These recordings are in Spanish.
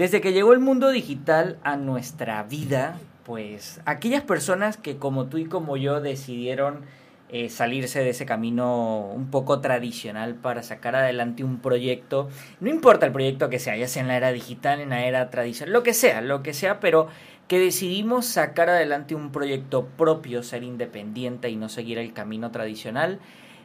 Desde que llegó el mundo digital a nuestra vida, pues aquellas personas que como tú y como yo decidieron eh, salirse de ese camino un poco tradicional para sacar adelante un proyecto, no importa el proyecto que sea, ya sea en la era digital, en la era tradicional, lo que sea, lo que sea, pero que decidimos sacar adelante un proyecto propio, ser independiente y no seguir el camino tradicional,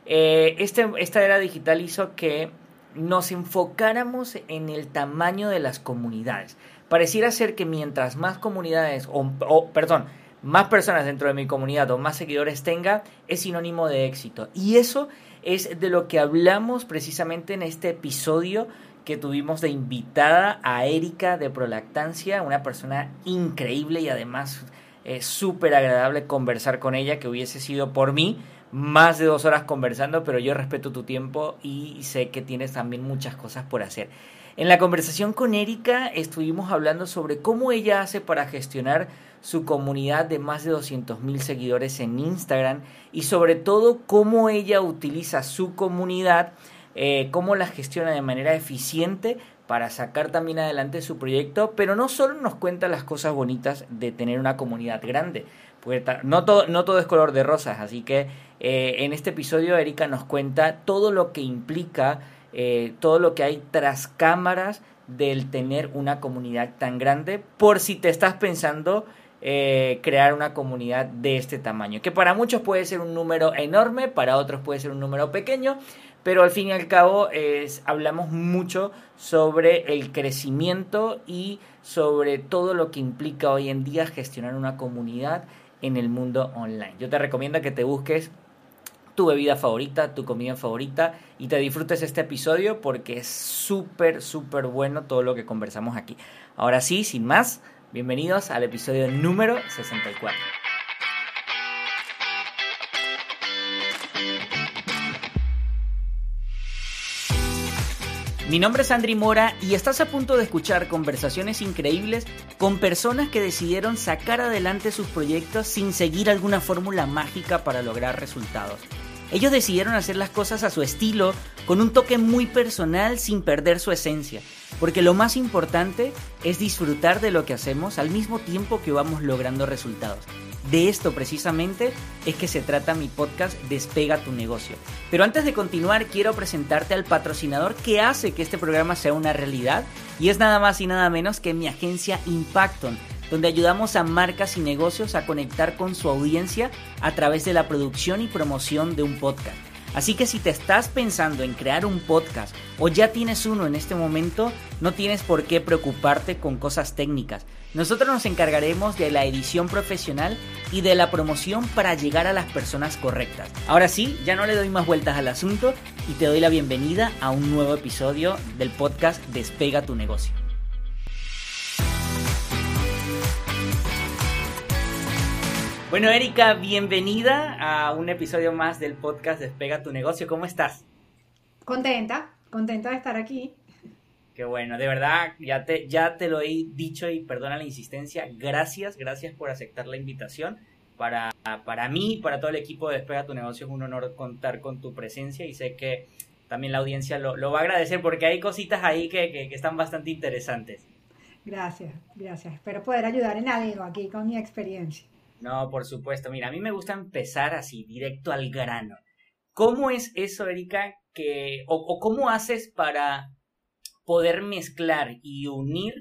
eh, este, esta era digital hizo que nos enfocáramos en el tamaño de las comunidades. Pareciera ser que mientras más comunidades, o, perdón, más personas dentro de mi comunidad o más seguidores tenga, es sinónimo de éxito. Y eso es de lo que hablamos precisamente en este episodio que tuvimos de invitada a Erika de Prolactancia, una persona increíble y además es súper agradable conversar con ella, que hubiese sido por mí más de dos horas conversando, pero yo respeto tu tiempo y sé que tienes también muchas cosas por hacer. En la conversación con Erika estuvimos hablando sobre cómo ella hace para gestionar su comunidad de más de 200 mil seguidores en Instagram y sobre todo cómo ella utiliza su comunidad, eh, cómo la gestiona de manera eficiente para sacar también adelante su proyecto, pero no solo nos cuenta las cosas bonitas de tener una comunidad grande, no todo, no todo es color de rosas, así que eh, en este episodio Erika nos cuenta todo lo que implica, eh, todo lo que hay tras cámaras del tener una comunidad tan grande, por si te estás pensando eh, crear una comunidad de este tamaño, que para muchos puede ser un número enorme, para otros puede ser un número pequeño, pero al fin y al cabo hablamos mucho sobre el crecimiento y sobre todo lo que implica hoy en día gestionar una comunidad en el mundo online. Yo te recomiendo que te busques tu bebida favorita, tu comida favorita y te disfrutes este episodio porque es súper, súper bueno todo lo que conversamos aquí. Ahora sí, sin más, bienvenidos al episodio número 64. Mi nombre es Andri Mora y estás a punto de escuchar conversaciones increíbles con personas que decidieron sacar adelante sus proyectos sin seguir alguna fórmula mágica para lograr resultados. Ellos decidieron hacer las cosas a su estilo, con un toque muy personal sin perder su esencia, porque lo más importante es disfrutar de lo que hacemos al mismo tiempo que vamos logrando resultados. De esto precisamente es que se trata mi podcast Despega tu negocio. Pero antes de continuar quiero presentarte al patrocinador que hace que este programa sea una realidad y es nada más y nada menos que mi agencia Impacton, donde ayudamos a marcas y negocios a conectar con su audiencia a través de la producción y promoción de un podcast. Así que si te estás pensando en crear un podcast o ya tienes uno en este momento, no tienes por qué preocuparte con cosas técnicas. Nosotros nos encargaremos de la edición profesional y de la promoción para llegar a las personas correctas. Ahora sí, ya no le doy más vueltas al asunto y te doy la bienvenida a un nuevo episodio del podcast Despega tu negocio. Bueno, Erika, bienvenida a un episodio más del podcast Despega tu negocio. ¿Cómo estás? Contenta, contenta de estar aquí. Qué bueno, de verdad, ya te, ya te lo he dicho y perdona la insistencia. Gracias, gracias por aceptar la invitación. Para, para mí, para todo el equipo de Despega tu negocio, es un honor contar con tu presencia y sé que también la audiencia lo, va a agradecer porque hay cositas ahí que, que están bastante interesantes. Gracias, gracias. Espero poder ayudar en algo aquí con mi experiencia. No, por supuesto. Mira, a mí me gusta empezar así, directo al grano. ¿Cómo es eso, Erika, que, o, cómo haces para poder mezclar y unir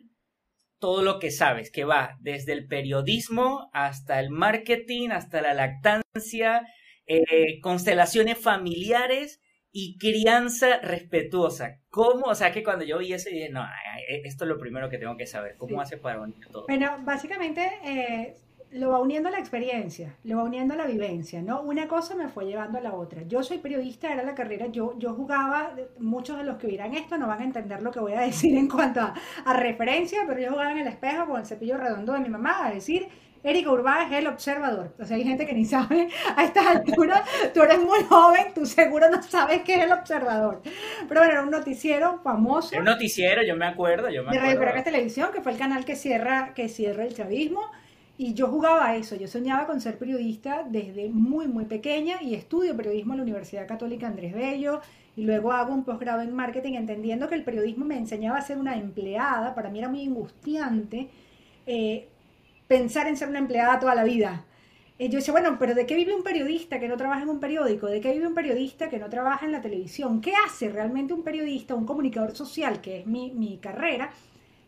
todo lo que sabes, que va desde el periodismo hasta el marketing, hasta la lactancia, eh, constelaciones familiares y crianza respetuosa. ¿Cómo? O sea, que cuando yo vi eso dije, no, esto es lo primero que tengo que saber. ¿Cómo hace para unir todo? Bueno, básicamente eh, lo va uniendo la experiencia, lo va uniendo la vivencia, ¿no? Una cosa me fue llevando a la otra. Yo soy periodista, era la carrera, yo, yo jugaba, muchos de los que vieran esto no van a entender lo que voy a decir en cuanto a, referencia, pero yo jugaba en el espejo con el cepillo redondo de mi mamá a decir, Erika Urbá es el observador. O sea, hay gente que ni sabe a estas alturas, tú eres muy joven, tú seguro no sabes qué es el observador. Pero bueno, era un noticiero famoso. Era un noticiero, yo me acuerdo, yo me acuerdo. De Radio Caracas Televisión, que fue el canal que cierra, que cierra el chavismo. Y yo jugaba eso, yo soñaba con ser periodista desde muy, muy pequeña y estudio periodismo en la Universidad Católica Andrés Bello. y luego hago un posgrado en marketing entendiendo que el periodismo me enseñaba a ser una empleada, para mí era muy angustiante eh, pensar en ser una empleada toda la vida. Y yo decía, bueno, pero ¿de qué vive un periodista que no trabaja en un periódico? ¿De qué vive un periodista que no trabaja en la televisión? ¿Qué hace realmente un periodista, un comunicador social, que es mi, mi carrera,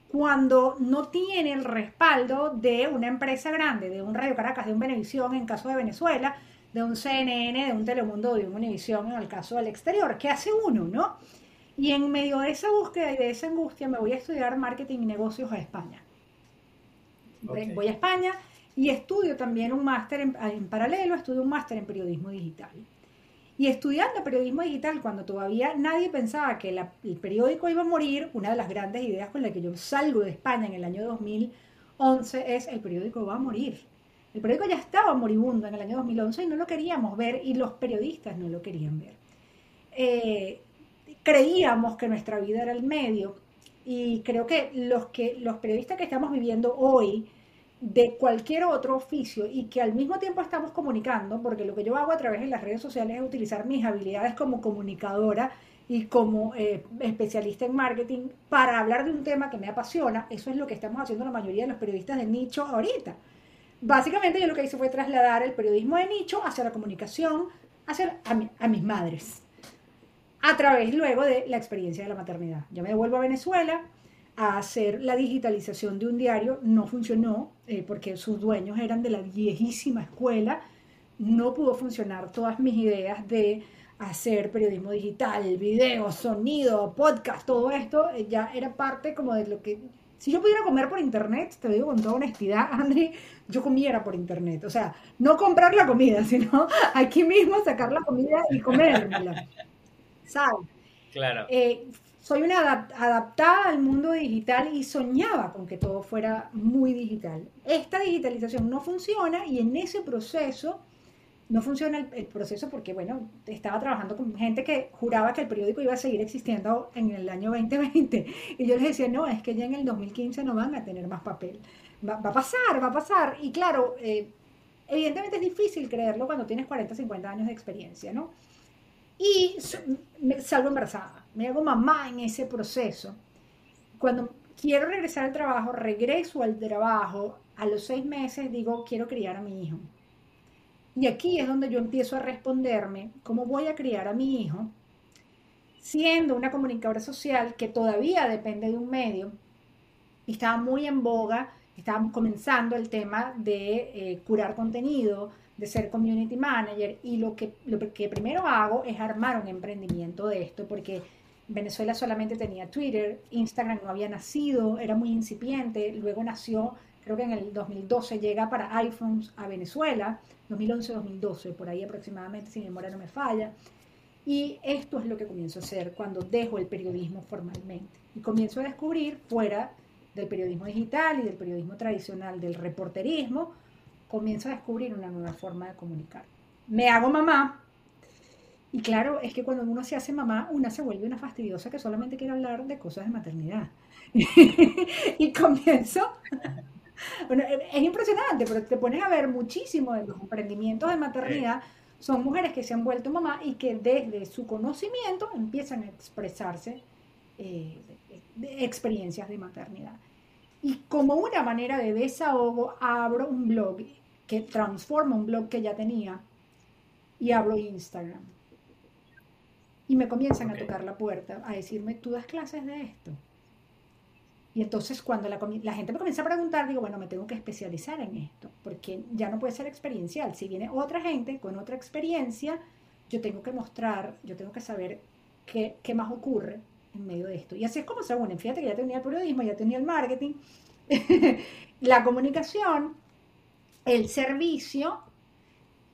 cuando no tiene el respaldo de una empresa grande, de un Radio Caracas, de un Venevisión en caso de Venezuela, de un CNN, de un Telemundo, de un Univisión en el caso del exterior. ¿Qué hace uno, no? Y en medio de esa búsqueda y de esa angustia me voy a estudiar marketing y negocios a España. Voy a España y estudio también un máster en, en, paralelo, estudio un máster en periodismo digital. Y estudiando periodismo digital, cuando todavía nadie pensaba que el periódico iba a morir, una de las grandes ideas con la que yo salgo de España en el año 2011 es el periódico va a morir. El periódico ya estaba moribundo en el año 2011 y no lo queríamos ver y los periodistas no lo querían ver. Eh, creíamos que nuestra vida era el medio y creo que los, que los periodistas que estamos viviendo hoy de cualquier otro oficio y que al mismo tiempo estamos comunicando, porque lo que yo hago a través de las redes sociales es utilizar mis habilidades como comunicadora y como eh, especialista en marketing para hablar de un tema que me apasiona. Eso es lo que estamos haciendo la mayoría de los periodistas de nicho ahorita. Básicamente yo lo que hice fue trasladar el periodismo de nicho hacia la comunicación, hacia a mis madres, a través luego de la experiencia de la maternidad. Yo me devuelvo a Venezuela, a hacer la digitalización de un diario. No funcionó eh, porque sus dueños eran de la viejísima escuela. No pudo funcionar todas mis ideas de hacer periodismo digital, video, sonido, podcast, todo esto eh, ya era parte como de lo que... Si yo pudiera comer por internet, te lo digo con toda honestidad, André, yo comiera por internet. O sea, no comprar la comida, sino aquí mismo sacar la comida y comérmela. ¿Sabes? Claro. Eh, soy una adaptada al mundo digital y soñaba con que todo fuera muy digital. Esta digitalización no funciona y en ese proceso no funciona el, proceso porque, bueno, estaba trabajando con gente que juraba que el periódico iba a seguir existiendo en el año 2020. Y yo les decía, no, es que ya en el 2015 no van a tener más papel. Va, a pasar, va a pasar. Y claro, eh, evidentemente es difícil creerlo cuando tienes 40, 50 años de experiencia, ¿no? Y salgo embarazada me hago mamá en ese proceso. Cuando quiero regresar al trabajo, regreso al trabajo, a los seis meses digo, quiero criar a mi hijo. Y aquí es donde yo empiezo a responderme, ¿cómo voy a criar a mi hijo? Siendo una comunicadora social que todavía depende de un medio, y estaba muy en boga, estaba comenzando el tema de eh, curar contenido, de ser community manager, y lo que, lo que primero hago es armar un emprendimiento de esto, porque Venezuela solamente tenía Twitter, Instagram no había nacido, era muy incipiente, luego nació, creo que en el 2012 llega para iPhones a Venezuela, 2011-2012, por ahí aproximadamente, si mi memoria no me falla. Y esto es lo que comienzo a hacer cuando dejo el periodismo formalmente y comienzo a descubrir fuera del periodismo digital y del periodismo tradicional, del reporterismo, comienzo a descubrir una nueva forma de comunicar. Me hago mamá, y claro, es que cuando uno se hace mamá, una se vuelve una fastidiosa que solamente quiere hablar de cosas de maternidad. y comienzo. Bueno, es impresionante, pero te pones a ver muchísimo de los emprendimientos de maternidad. Son mujeres que se han vuelto mamá y que desde su conocimiento empiezan a expresarse eh, de experiencias de maternidad. Y como una manera de desahogo, abro un blog que transforma un blog que ya tenía y abro Instagram y me comienzan a tocar la puerta, a decirme, tú das clases de esto. Y entonces cuando la, la, gente me comienza a preguntar, digo, bueno, me tengo que especializar en esto, porque ya no puede ser experiencial. Si viene otra gente con otra experiencia, yo tengo que mostrar, yo tengo que saber qué, qué más ocurre en medio de esto. Y así es como se unen. Fíjate que ya tenía el periodismo, ya tenía el marketing, la comunicación, el servicio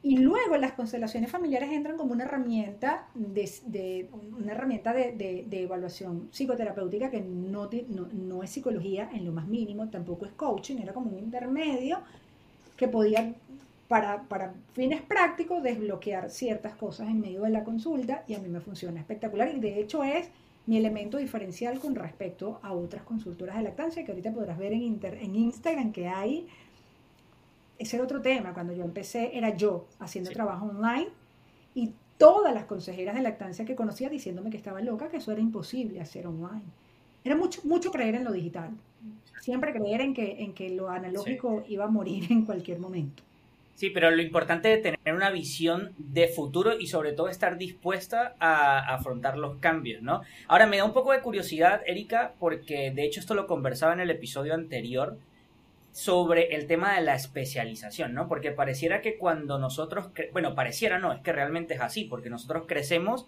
y luego las constelaciones familiares entran como una herramienta de, una herramienta de, evaluación psicoterapéutica que no, no, es psicología en lo más mínimo, tampoco es coaching, era como un intermedio que podía, para, para fines prácticos, desbloquear ciertas cosas en medio de la consulta y a mí me funciona espectacular y de hecho es mi elemento diferencial con respecto a otras consultoras de lactancia que ahorita podrás ver en, en Instagram que hay ese era otro tema. Cuando yo empecé, era yo haciendo trabajo online y todas las consejeras de lactancia que conocía diciéndome que estaba loca, que eso era imposible hacer online. Era mucho, mucho creer en lo digital. Siempre creer en que, en que lo analógico iba a morir en cualquier momento. Sí, pero lo importante es tener una visión de futuro y sobre todo estar dispuesta a afrontar los cambios, ¿no? Ahora me da un poco de curiosidad, Erika, porque de hecho esto lo conversaba en el episodio anterior sobre el tema de la especialización, ¿no? Porque pareciera que cuando nosotros, bueno, pareciera no, es que realmente es así, porque nosotros crecemos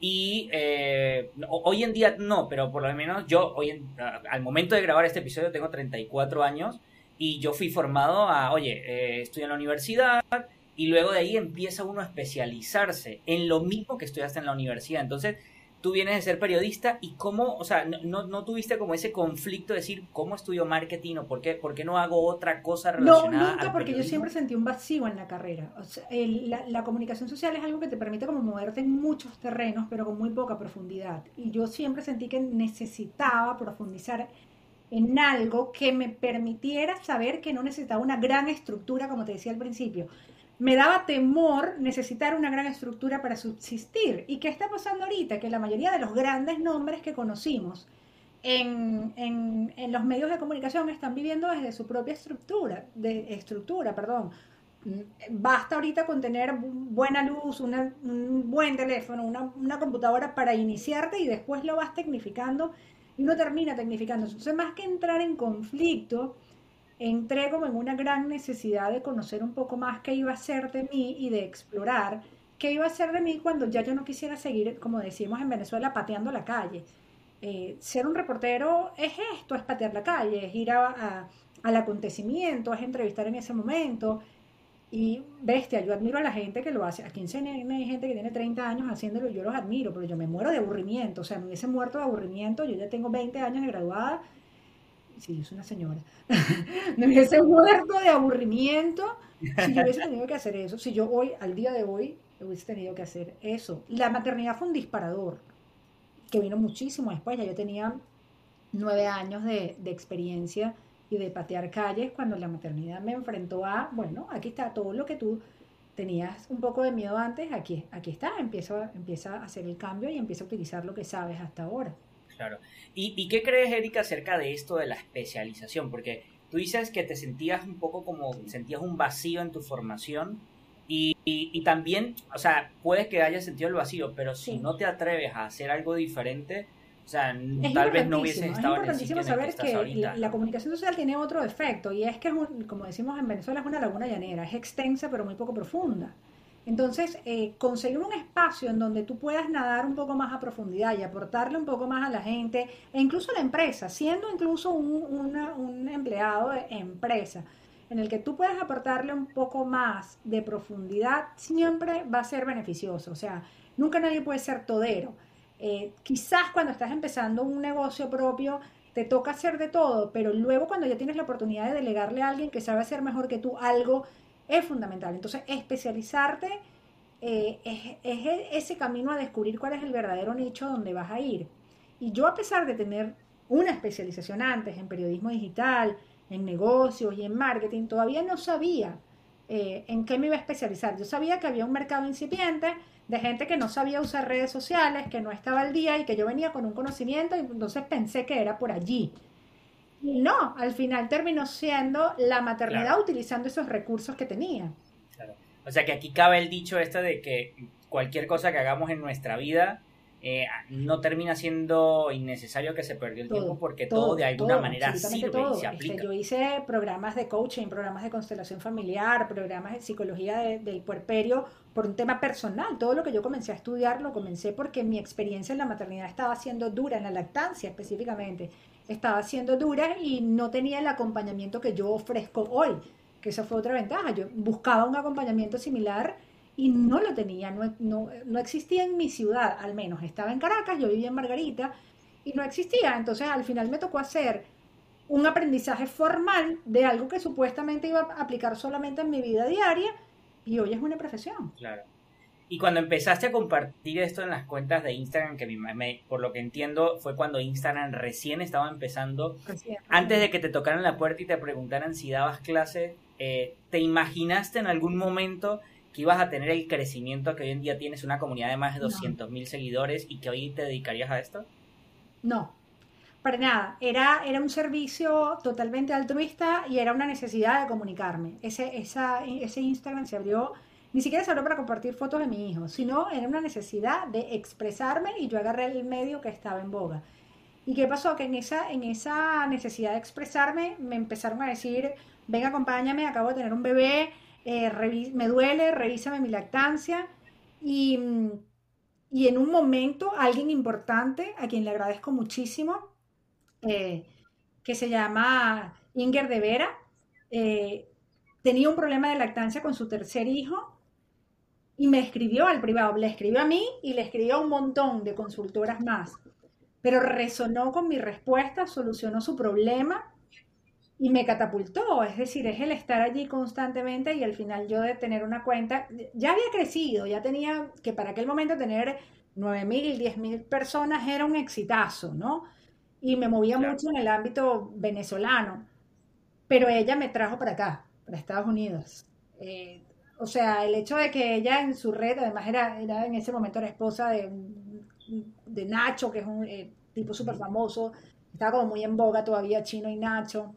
y eh, hoy en día no, pero por lo menos yo hoy al momento de grabar este episodio tengo 34 años y yo fui formado a, oye, eh, estoy en la universidad y luego de ahí empieza uno a especializarse en lo mismo que estudiaste en la universidad. Entonces, tú vienes de ser periodista y cómo, o sea, no, no, tuviste como ese conflicto de decir, ¿cómo estudio marketing o por qué, por qué no hago otra cosa relacionada? No, nunca, porque yo siempre sentí un vacío en la carrera. O sea, la, la, comunicación social es algo que te permite como moverte en muchos terrenos, pero con muy poca profundidad. Y yo siempre sentí que necesitaba profundizar en algo que me permitiera saber que no necesitaba una gran estructura, como te decía al principio. Me daba temor necesitar una gran estructura para subsistir. ¿Y qué está pasando ahorita? Que la mayoría de los grandes nombres que conocimos en, en, los medios de comunicación están viviendo desde su propia estructura, de estructura, perdón. Basta ahorita con tener buena luz, un buen teléfono, una, una computadora para iniciarte y después lo vas tecnificando y uno termina tecnificando. Entonces, más que entrar en conflicto, entré en una gran necesidad de conocer un poco más qué iba a ser de mí y de explorar qué iba a ser de mí cuando ya yo no quisiera seguir, como decimos en Venezuela, pateando la calle. Eh, ser un reportero es esto, es patear la calle, es ir a, al acontecimiento, es entrevistar en ese momento, y bestia, yo admiro a la gente que lo hace. Aquí en CNN hay gente que tiene 30 años haciéndolo, yo los admiro, pero yo me muero de aburrimiento. O sea, me hubiese muerto de aburrimiento. Yo ya tengo 20 años de graduada. Sí, soy una señora. me hubiese muerto de aburrimiento si yo hubiese tenido que hacer eso. Si yo hoy, al día de hoy, hubiese tenido que hacer eso. La maternidad fue un disparador que vino muchísimo después. Ya yo tenía nueve años de, de experiencia y de patear calles cuando la maternidad me enfrentó a, bueno, aquí está todo lo que tú tenías un poco de miedo antes, aquí, aquí está, empieza, empieza a hacer el cambio y empieza a utilizar lo que sabes hasta ahora. Claro. ¿Y, ¿Y qué crees, Erika, acerca de esto de la especialización? Porque tú dices que te sentías un poco como, sentías un vacío en tu formación y, y, también, o sea, puedes que hayas sentido el vacío, pero si no te atreves a hacer algo diferente, o sea, tal vez no hubiese estado Es importantísimo saber que, la, comunicación social tiene otro efecto y es que, como decimos en Venezuela, es una laguna llanera, es extensa pero muy poco profunda. Entonces, eh, conseguir un espacio en donde tú puedas nadar un poco más a profundidad y aportarle un poco más a la gente, e incluso a la empresa, siendo incluso un, empleado de empresa, en el que tú puedas aportarle un poco más de profundidad, siempre va a ser beneficioso. O sea, nunca nadie puede ser todero. Eh, quizás cuando estás empezando un negocio propio te toca hacer de todo, pero luego cuando ya tienes la oportunidad de delegarle a alguien que sabe hacer mejor que tú algo, es fundamental. Entonces, especializarte eh, es, es, ese camino a descubrir cuál es el verdadero nicho donde vas a ir. Y yo a pesar de tener una especialización antes en periodismo digital, en negocios y en marketing, todavía no sabía eh, en qué me iba a especializar. Yo sabía que había un mercado incipiente, de gente que no sabía usar redes sociales, que no estaba al día y que yo venía con un conocimiento y entonces pensé que era por allí. Y no, al final terminó siendo la maternidad utilizando esos recursos que tenía. Claro. O sea que aquí cabe el dicho este de que cualquier cosa que hagamos en nuestra vida eh, no termina siendo innecesario que se perdió el tiempo porque todo, de alguna manera sirve y se este, aplica. yo hice programas de coaching, programas de constelación familiar, programas de psicología del puerperio por un tema personal. Todo lo que yo comencé a estudiar lo comencé porque mi experiencia en la maternidad estaba siendo dura, en la lactancia específicamente, estaba siendo dura y no tenía el acompañamiento que yo ofrezco hoy, que esa fue otra ventaja. Yo buscaba un acompañamiento similar y no lo tenía, no, no, no, existía en mi ciudad, al menos. Estaba en Caracas, yo vivía en Margarita y no existía. Entonces al final me tocó hacer un aprendizaje formal de algo que supuestamente iba a aplicar solamente en mi vida diaria y hoy es una profesión. Claro. Y cuando empezaste a compartir esto en las cuentas de Instagram, que me, por lo que entiendo fue cuando Instagram recién estaba empezando, antes de que te tocaran la puerta y te preguntaran si dabas clase, eh, ¿te imaginaste en algún momento que ibas a tener el crecimiento que hoy en día tienes, una comunidad de más de 200 mil seguidores y que hoy te dedicarías a esto? No, para nada. Era, era un servicio totalmente altruista y era una necesidad de comunicarme. Ese, esa, ese Instagram se abrió, ni siquiera abrió para compartir fotos de mi hijo, sino era una necesidad de expresarme y yo agarré el medio que estaba en boga. ¿Y qué pasó? Que en esa, en esa necesidad de expresarme me empezaron a decir, ven, acompáñame, acabo de tener un bebé, eh, me duele, revísame mi lactancia. Y, y, en un momento, alguien importante, a quien le agradezco muchísimo, eh, que se llama Inger de Vera, eh, tenía un problema de lactancia con su tercer hijo y me escribió al privado, le escribió a mí y le escribió a un montón de consultoras más pero resonó con mi respuesta, solucionó su problema y me catapultó. Es decir, es el estar allí constantemente y al final yo de tener una cuenta, ya había crecido, ya tenía que para aquel momento tener 9.000, 10.000 personas era un exitazo, ¿no? Y me movía mucho en el ámbito venezolano, pero ella me trajo para acá, para Estados Unidos. Eh, o sea, el hecho de que ella en su red, además era, era en ese momento la esposa de de Nacho, que es un eh, tipo súper famoso, estaba como muy en boga todavía Chino y Nacho.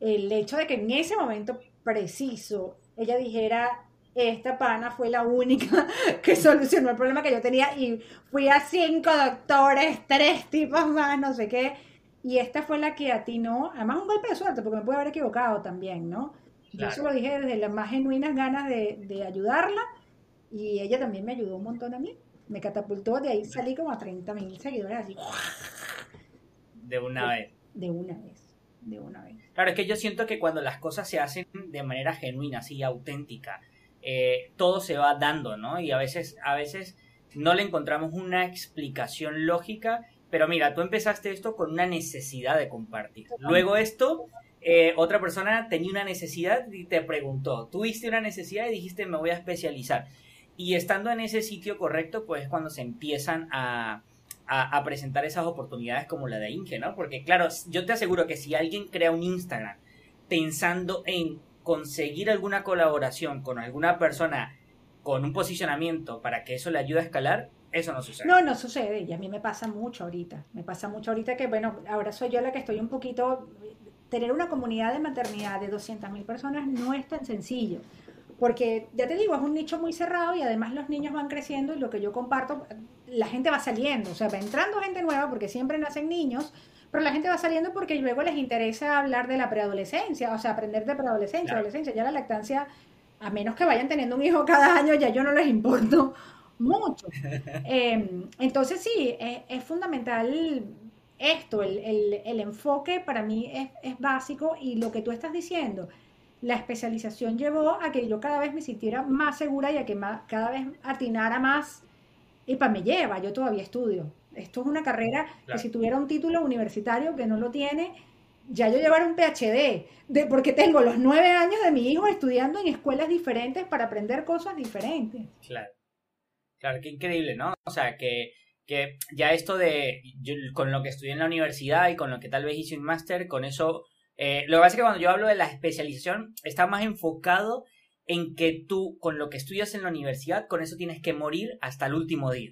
El hecho de que en ese momento preciso ella dijera, esta pana fue la única que solucionó el problema que yo tenía y fui a cinco doctores, tres tipos más, no sé qué. Y esta fue la que atinó, además un golpe de suerte, porque me puede haber equivocado también, ¿no? Yo se lo dije desde las más genuinas ganas de, de ayudarla y ella también me ayudó un montón a mí me catapultó, de ahí salí como a 30 mil seguidores así. De una vez. De una vez, de una vez. Claro, es que yo siento que cuando las cosas se hacen de manera genuina, así auténtica, eh, todo se va dando, ¿no? Y a veces, a veces no le encontramos una explicación lógica, pero mira, tú empezaste esto con una necesidad de compartir. Luego esto, eh, otra persona tenía una necesidad y te preguntó, tuviste una necesidad y dijiste me voy a especializar. Y estando en ese sitio correcto, pues es cuando se empiezan a, presentar esas oportunidades como la de Inge, ¿no? Porque claro, yo te aseguro que si alguien crea un Instagram pensando en conseguir alguna colaboración con alguna persona con un posicionamiento para que eso le ayude a escalar, eso no sucede. No, no sucede. Y a mí me pasa mucho ahorita. Me pasa mucho ahorita que, bueno, ahora soy yo la que estoy un poquito... Tener una comunidad de maternidad de 200.000 personas no es tan sencillo porque ya te digo, es un nicho muy cerrado y además los niños van creciendo y lo que yo comparto, la gente va saliendo, o sea, va entrando gente nueva porque siempre nacen niños, pero la gente va saliendo porque luego les interesa hablar de la preadolescencia, o sea, aprender de preadolescencia, adolescencia, ya la lactancia, a menos que vayan teniendo un hijo cada año, ya yo no les importo mucho. Em, entonces sí, es, fundamental esto, el, enfoque para mí es, es básico y lo que tú estás diciendo la especialización llevó a que yo cada vez me sintiera más segura y a que más, cada vez atinara más. Y para me lleva, yo todavía estudio. Esto es una carrera que si tuviera un título universitario que no lo tiene, ya yo llevara un PhD, de, porque tengo los nueve años de mi hijo estudiando en escuelas diferentes para aprender cosas diferentes. Claro. Claro, qué increíble, ¿no? O sea, que, que ya esto de, con lo que estudié en la universidad y con lo que tal vez hice un máster, con eso eh, lo que pasa es que cuando yo hablo de la especialización, está más enfocado en que tú, con lo que estudias en la universidad, con eso tienes que morir hasta el último día.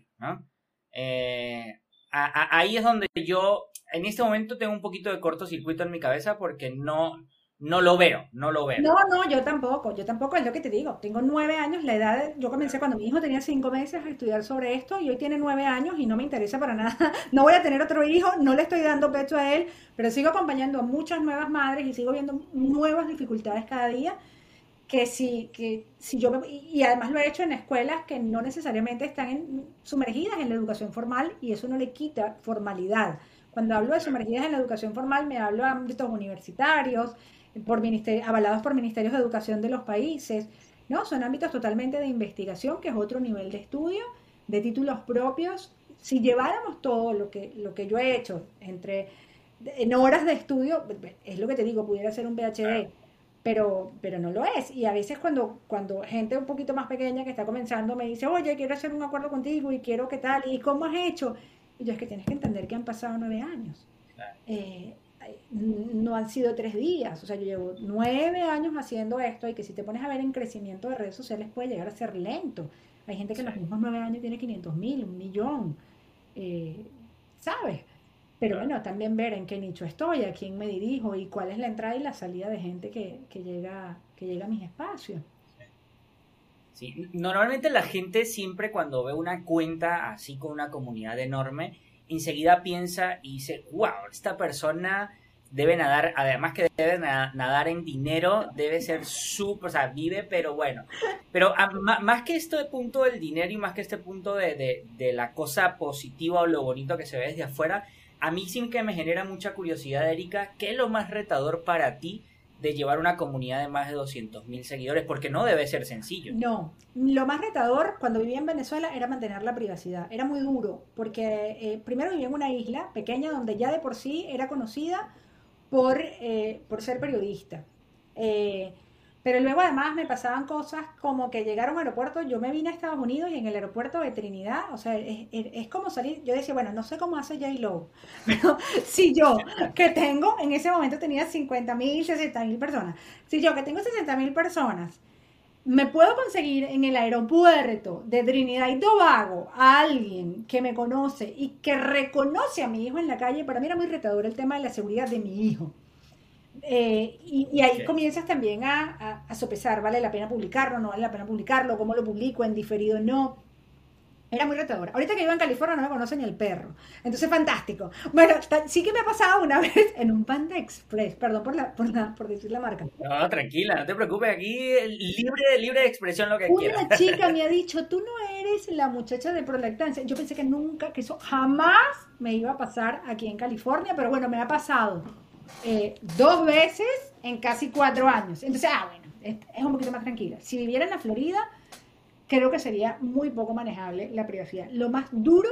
Eh, ahí es donde yo, en este momento, tengo un poquito de cortocircuito en mi cabeza porque no, no lo veo, no lo veo. No, no, yo tampoco, yo tampoco, es lo que te digo. Tengo nueve años, la edad, yo comencé cuando mi hijo tenía cinco meses a estudiar sobre esto y hoy tiene nueve años y no me interesa para nada. No voy a tener otro hijo, no le estoy dando pecho a él, pero sigo acompañando a muchas nuevas madres y sigo viendo nuevas dificultades cada día que si, que si yo, y además lo he hecho en escuelas que no necesariamente están sumergidas en la educación formal y eso no le quita formalidad. Cuando hablo de sumergidas en la educación formal, me hablo de ámbitos universitarios, por avalados por ministerios de educación de los países. No, son ámbitos totalmente de investigación, que es otro nivel de estudio, de títulos propios. Si lleváramos todo lo que, lo que yo he hecho entre en horas de estudio, es lo que te digo, pudiera ser un PhD, pero, pero no lo es. Y a veces cuando, cuando gente un poquito más pequeña que está comenzando me dice, oye, quiero hacer un acuerdo contigo y quiero qué tal, y cómo has hecho. Y yo es que tienes que entender que han pasado nueve años. Eh, no han sido tres días, o sea, yo llevo nueve años haciendo esto y que si te pones a ver en crecimiento de redes sociales puede llegar a ser lento. Hay gente que en los mismos nueve años tiene 500 mil, un millón, eh, ¿sabes? Pero bueno, también ver en qué nicho estoy, a quién me dirijo y cuál es la entrada y la salida de gente que, que llega, que llega a mis espacios. Sí, normalmente la gente siempre cuando ve una cuenta así con una comunidad enorme, enseguida piensa y dice, wow, esta persona debe nadar, además que debe nadar en dinero, debe ser súper, o sea, vive, pero bueno. Pero más que este punto del dinero y más que este punto de, de, la cosa positiva o lo bonito que se ve desde afuera, a mí sí que me genera mucha curiosidad, Erika, ¿qué es lo más retador para ti de llevar una comunidad de más de 200.000 seguidores? Porque no debe ser sencillo. No, lo más retador cuando vivía en Venezuela era mantener la privacidad. Era muy duro, porque eh, primero vivía en una isla pequeña donde ya de por sí era conocida por, eh, por ser periodista. Eh, pero luego además me pasaban cosas como que llegaron al aeropuerto, yo me vine a Estados Unidos y en el aeropuerto de Trinidad, o sea, es, como salir, yo decía, bueno, no sé cómo hace J. Lo, pero si yo que tengo, en ese momento tenía 50 mil, 60 mil personas, si yo que tengo 60 mil personas, me puedo conseguir en el aeropuerto de Trinidad y Tobago a alguien que me conoce y que reconoce a mi hijo en la calle, para mí era muy retador el tema de la seguridad de mi hijo. Eh, y, ahí comienzas también a, a, sopesar, ¿vale la pena publicarlo? ¿No vale la pena publicarlo? ¿Cómo lo publico? ¿En diferido? No. Era muy retador. Ahorita que vivo en California no me conocen ni el perro. Entonces, fantástico. Bueno, sí que me ha pasado una vez en un Panda Express. Perdón por, la, por, por decir la marca. No, tranquila, no te preocupes. Aquí libre, libre de expresión lo que quieras. Una chica me ha dicho, tú no eres la muchacha de prolactancia. Yo pensé que nunca, que eso jamás me iba a pasar aquí en California, pero bueno, me ha pasado. Eh, dos veces en casi cuatro años. Entonces, ah, bueno, es, un poquito más tranquila. Si viviera en la Florida, creo que sería muy poco manejable la privacidad. Lo más duro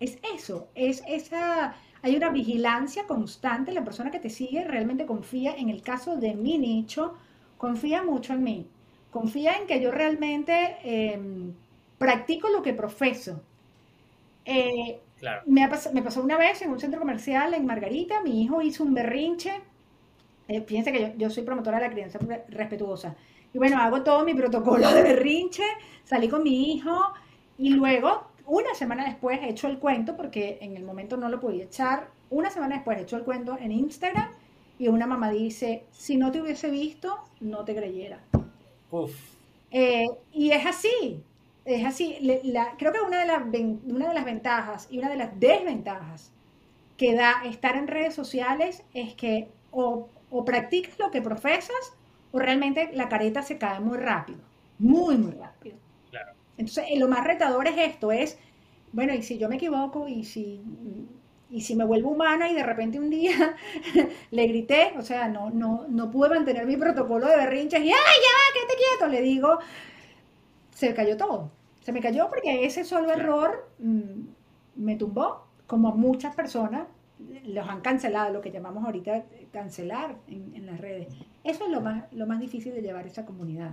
es eso, es esa, hay una vigilancia constante, la persona que te sigue realmente confía, en el caso de mi nicho, confía mucho en mí, confía en que yo realmente em, practico lo que profeso. Eh, me, pasó una vez en un centro comercial en Margarita, mi hijo hizo un berrinche. Eh, fíjense que yo, soy promotora de la crianza respetuosa. Y bueno, hago todo mi protocolo de berrinche, salí con mi hijo y luego, una semana después, he hecho el cuento, porque en el momento no lo podía echar. Una semana después he hecho el cuento en Instagram y una mamá dice, si no te hubiese visto, no te creyera. Eh, y es así, es así, creo que una de, las, una de las ventajas y una de las desventajas que da estar en redes sociales es que o, practicas lo que profesas o realmente la careta se cae muy rápido, muy, muy rápido. Entonces, eh, lo más retador es esto, es, bueno, y si yo me equivoco y si, y si me vuelvo humana y de repente un día le grité, o sea, no, no, no pude mantener mi protocolo de berrinches y, ¡ay, ya, quédate quieto! Le digo, se cayó todo. Se me cayó porque ese solo error mm, me tumbó, como a muchas personas los han cancelado, lo que llamamos ahorita cancelar en, las redes. Eso es lo más, lo más difícil de llevar esa comunidad.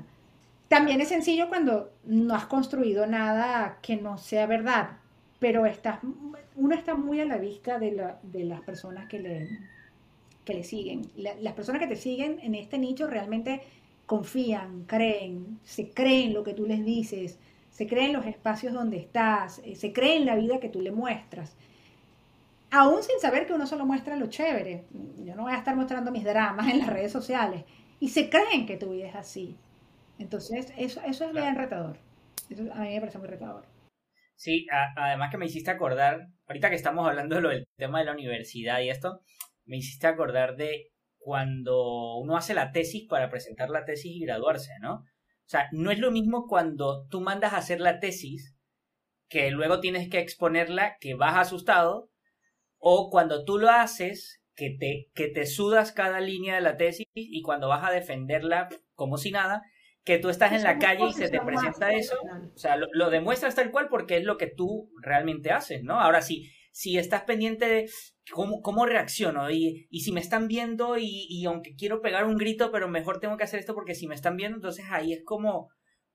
También es sencillo cuando no has construido nada que no sea verdad, pero estás, uno está muy a la vista de, las personas que le, que le siguen. las personas que te siguen en este nicho realmente confían, creen, se creen lo que tú les dices, se creen los espacios donde estás, eh, se creen la vida que tú le muestras. Aún sin saber que uno solo muestra lo chévere. Yo no voy a estar mostrando mis dramas en las redes sociales. Y se creen que tu vida es así. Entonces, eso, eso es bien retador. Eso a mí me parece muy retador. Sí, además que me hiciste acordar, ahorita que estamos hablando de lo del tema de la universidad y esto, me hiciste acordar de cuando uno hace la tesis para presentar la tesis y graduarse, ¿no? O sea, no es lo mismo cuando tú mandas a hacer la tesis, que luego tienes que exponerla, que vas asustado, o cuando tú lo haces, que te, que te sudas cada línea de la tesis y cuando vas a defenderla como si nada, que tú estás en la calle y se te presenta eso, o sea, lo, lo, demuestras tal cual porque es lo que tú realmente haces, ¿no? Ahora sí, si estás pendiente de cómo, cómo reacciono y, y, si me están viendo y, y, aunque quiero pegar un grito, pero mejor tengo que hacer esto porque si me están viendo, entonces ahí es como,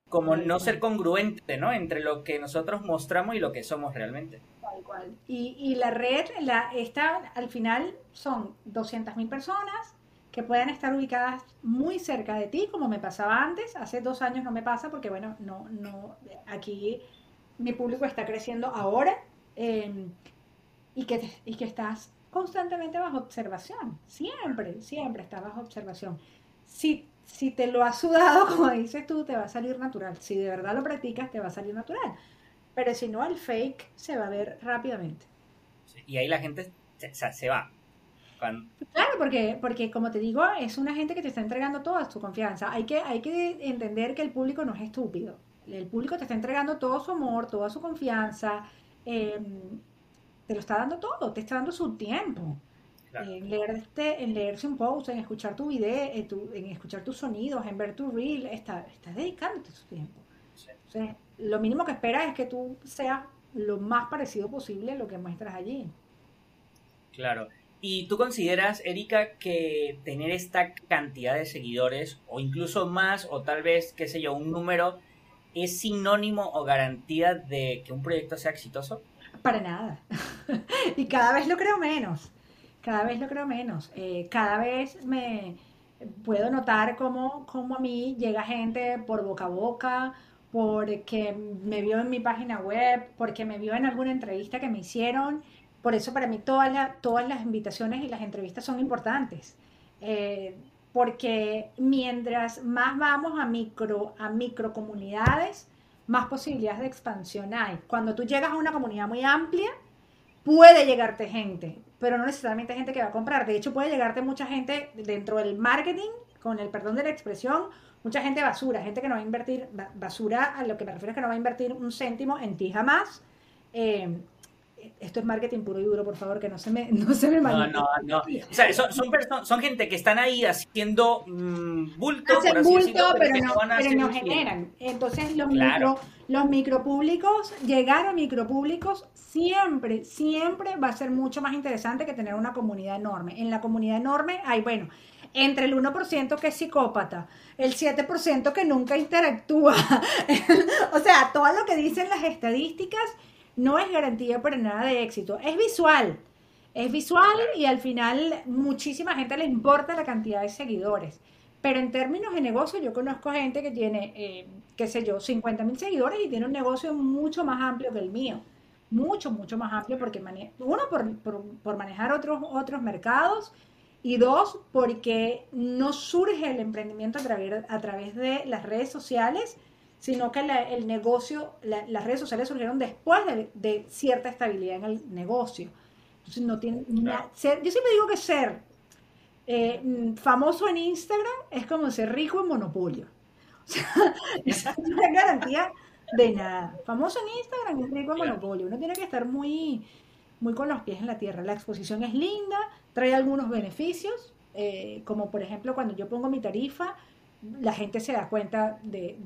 como no ser congruente, ¿no? Entre lo que nosotros mostramos y lo que somos realmente. Tal cual. Y, y la red, la, esta, al final son 200.000 personas que pueden estar ubicadas muy cerca de ti, como me pasaba antes. Hace dos años no me pasa porque, bueno, no, no, aquí mi público está creciendo ahora em, y, que, y que estás constantemente bajo observación. Siempre, siempre estás bajo observación. Si, si te lo has sudado, como dices tú, te va a salir natural. Si de verdad lo practicas, te va a salir natural. Pero si no, el fake se va a ver rápidamente. Y ahí la gente se, va. Claro, porque, porque como te digo, es una gente que te está entregando toda su confianza. Hay que, hay que entender que el público no es estúpido. El público te está entregando todo su amor, toda su confianza. Em, te lo está dando todo, te está dando su tiempo. En, leerte, en leerse un post, en escuchar tu video, en, en escuchar tus sonidos, en ver tu reel, está, estás dedicándote su tiempo. Entonces, lo mínimo que esperas es que tú seas lo más parecido posible a lo que muestras allí. Claro. ¿Y tú consideras, Erika, que tener esta cantidad de seguidores, o incluso más, o tal vez, qué sé yo, un número, es sinónimo o garantía de que un proyecto sea exitoso? Para nada. y cada vez lo creo menos. Cada vez lo creo menos. Eh, cada vez me puedo notar cómo, cómo a mí llega gente por boca a boca porque me vio en mi página web, porque me vio en alguna entrevista que me hicieron. Por eso para mí todas, todas las invitaciones y las entrevistas son importantes. Eh, porque mientras más vamos a micro, a micro comunidades, más posibilidades de expansión hay. Cuando tú llegas a una comunidad muy amplia, puede llegarte gente, pero no necesariamente gente que va a comprar. De hecho, puede llegarte mucha gente dentro del marketing, con el perdón de la expresión, mucha gente basura, gente que no va a invertir, basura a lo que me refiero es que no va a invertir un céntimo en ti jamás. Eh, esto es marketing puro y duro, por favor, que no se me, no se me No, no, no. O sea, son, son, gente que están ahí haciendo mm, bulto, Hacen bulto, pero, no, pero no generan. Entonces, los, micro, los micropúblicos, llegar a micropúblicos siempre, siempre va a ser mucho más interesante que tener una comunidad enorme. En la comunidad enorme hay, bueno, entre el 1% que es psicópata, el 7% que nunca interactúa. o sea, todo lo que dicen las estadísticas no es garantía para nada de éxito. Es visual. Es visual y al final muchísima gente le importa la cantidad de seguidores. Pero en términos de negocio, yo conozco gente que tiene, eh, qué sé yo, 50 mil seguidores y tiene un negocio mucho más amplio que el mío. Mucho, mucho más amplio porque, uno, por, por manejar otros, otros mercados y dos, porque no surge el emprendimiento a través, a través de las redes sociales, sino que el negocio, las redes sociales surgieron después de, cierta estabilidad en el negocio. Entonces no tiene yo siempre digo que ser eh, famoso en Instagram es como ser rico en monopolio. O sea, esa no es garantía de nada. Famoso en Instagram es rico en monopolio. Uno tiene que estar muy, muy con los pies en la tierra. La exposición es linda, trae algunos beneficios, eh, como por ejemplo cuando yo pongo mi tarifa, la gente se da cuenta de,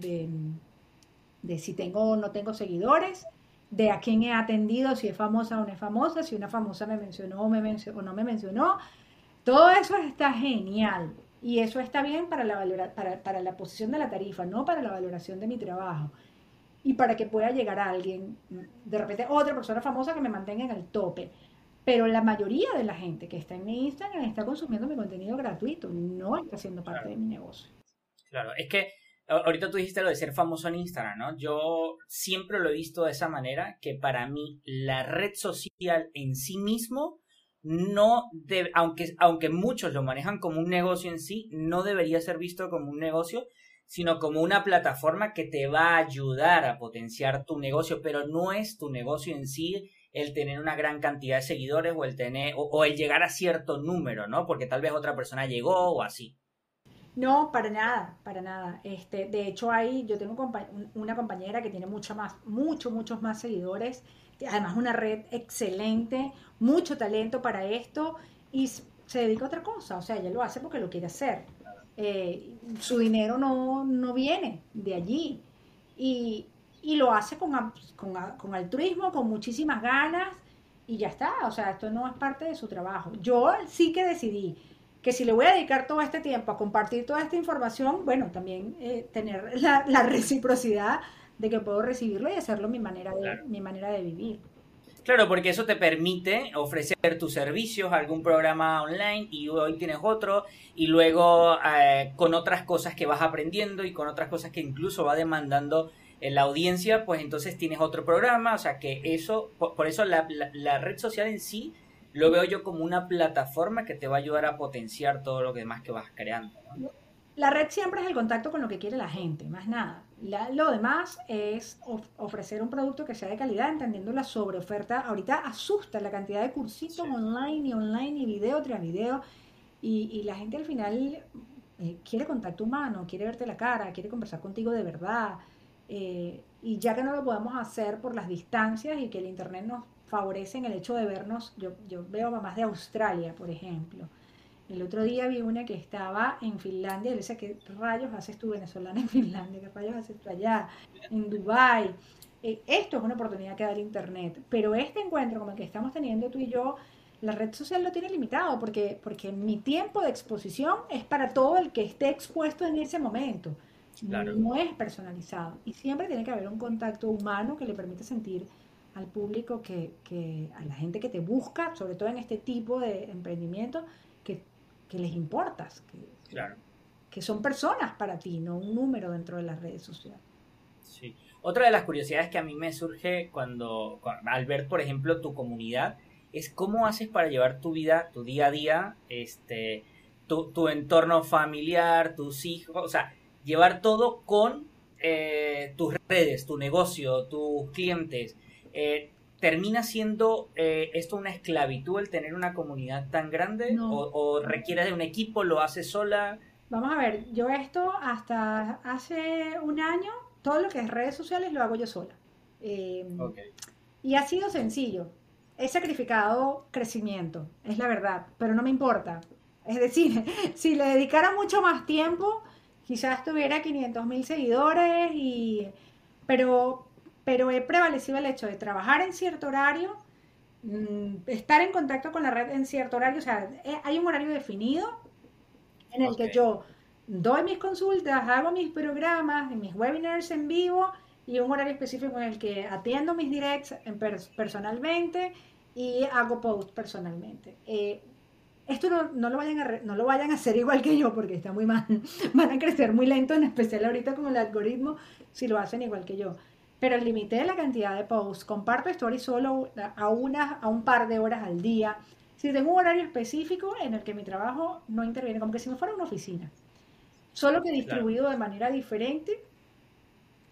de, si tengo o no tengo seguidores, de a quién he atendido, si es famosa o no es famosa, si una famosa me mencionó o, me mencionó, o no me mencionó. Todo eso está genial y eso está bien para la, para, para la posición de la tarifa, no para la valoración de mi trabajo y para que pueda llegar a alguien, de repente otra persona famosa que me mantenga en el tope. Pero la mayoría de la gente que está en mi Instagram está consumiendo mi contenido gratuito, no está siendo parte de mi negocio. Claro, es que ahorita tú dijiste lo de ser famoso en Instagram, ¿no? Yo siempre lo he visto de esa manera, que para mí la red social en sí mismo no debe, aunque, aunque muchos lo manejan como un negocio en sí, no debería ser visto como un negocio, sino como una plataforma que te va a ayudar a potenciar tu negocio, pero no es tu negocio en sí el tener una gran cantidad de seguidores o el tener o, el llegar a cierto número, ¿no? Porque tal vez otra persona llegó o así. No, para nada, para nada. Este, de hecho, ahí yo tengo una compañera que tiene mucho más, mucho, muchos más seguidores, además una red excelente, mucho talento para esto y se dedica a otra cosa, o sea, ella lo hace porque lo quiere hacer. Eh, su dinero no, no, viene de allí. Y, y lo hace con, con, con, altruismo, con muchísimas ganas y ya está. O sea, esto no es parte de su trabajo. Yo sí que decidí que si le voy a dedicar todo este tiempo a compartir toda esta información, bueno, también eh, tener la, la, reciprocidad de que puedo recibirlo y hacerlo mi manera de, mi manera de vivir. Claro, porque eso te permite ofrecer tus servicios, algún programa online y hoy tienes otro y luego eh, con otras cosas que vas aprendiendo y con otras cosas que incluso va demandando en la audiencia, pues entonces tienes otro programa, o sea que eso, por, eso la, red social en sí lo veo yo como una plataforma que te va a ayudar a potenciar todo lo demás que vas creando. La red siempre es el contacto con lo que quiere la gente, más nada. lo demás es ofrecer un producto que sea de calidad, entendiendo la sobreoferta. Ahorita asusta la cantidad de cursitos online y online y video tras video. Y, la gente al final eh, quiere contacto humano, quiere verte la cara, quiere conversar contigo de verdad. Eh, y ya que no lo podemos hacer por las distancias y que el Internet nos favorece en el hecho de vernos, yo, yo veo mamás de Australia, por ejemplo el otro día vi una que estaba en Finlandia y le decía, ¿qué rayos haces tú venezolana en Finlandia? ¿Qué rayos haces tú allá? En Dubái. Eh, esto es una oportunidad que da el Internet, pero este encuentro como el que estamos teniendo tú y yo, la red social lo tiene limitado porque, porque mi tiempo de exposición es para todo el que esté expuesto en ese momento. No es personalizado. Y siempre tiene que haber un contacto humano que le permita sentir al público que, que, a la gente que te busca, sobre todo en este tipo de emprendimiento, que que les importas, que, claro. que son personas para ti, no un número dentro de las redes sociales. Sí. Otra de las curiosidades que a mí me surge cuando, al ver, por ejemplo, tu comunidad, es cómo haces para llevar tu vida, tu día a día, este, tu, entorno familiar, tus hijos, o sea, llevar todo con eh, tus redes, tu negocio, tus clientes. Eh, ¿Termina siendo eh, esto una esclavitud el tener una comunidad tan grande? O, requiere de un equipo? ¿Lo hace sola? Vamos a ver, yo esto hasta hace un año, todo lo que es redes sociales lo hago yo sola. Em, y ha sido sencillo. He sacrificado crecimiento, es la verdad, pero no me importa. Es decir, si le dedicara mucho más tiempo, quizás tuviera 500 mil seguidores, y, pero pero he prevalecido el hecho de trabajar en cierto horario, mm, estar en contacto con la red en cierto horario, o sea, eh, hay un horario definido en el que yo doy mis consultas, hago mis programas, mis webinars en vivo y un horario específico en el que atiendo mis directs personalmente y hago post personalmente. Eh, esto no, lo vayan a no lo vayan a hacer igual que yo porque está muy mal. Van a crecer muy lento, en especial ahorita con el algoritmo, si lo hacen igual que yo pero limité la cantidad de posts. Comparto stories solo a, una, a un par de horas al día. Si tengo un horario específico en el que mi trabajo no interviene, como que si me fuera una oficina, solo que distribuido de manera diferente,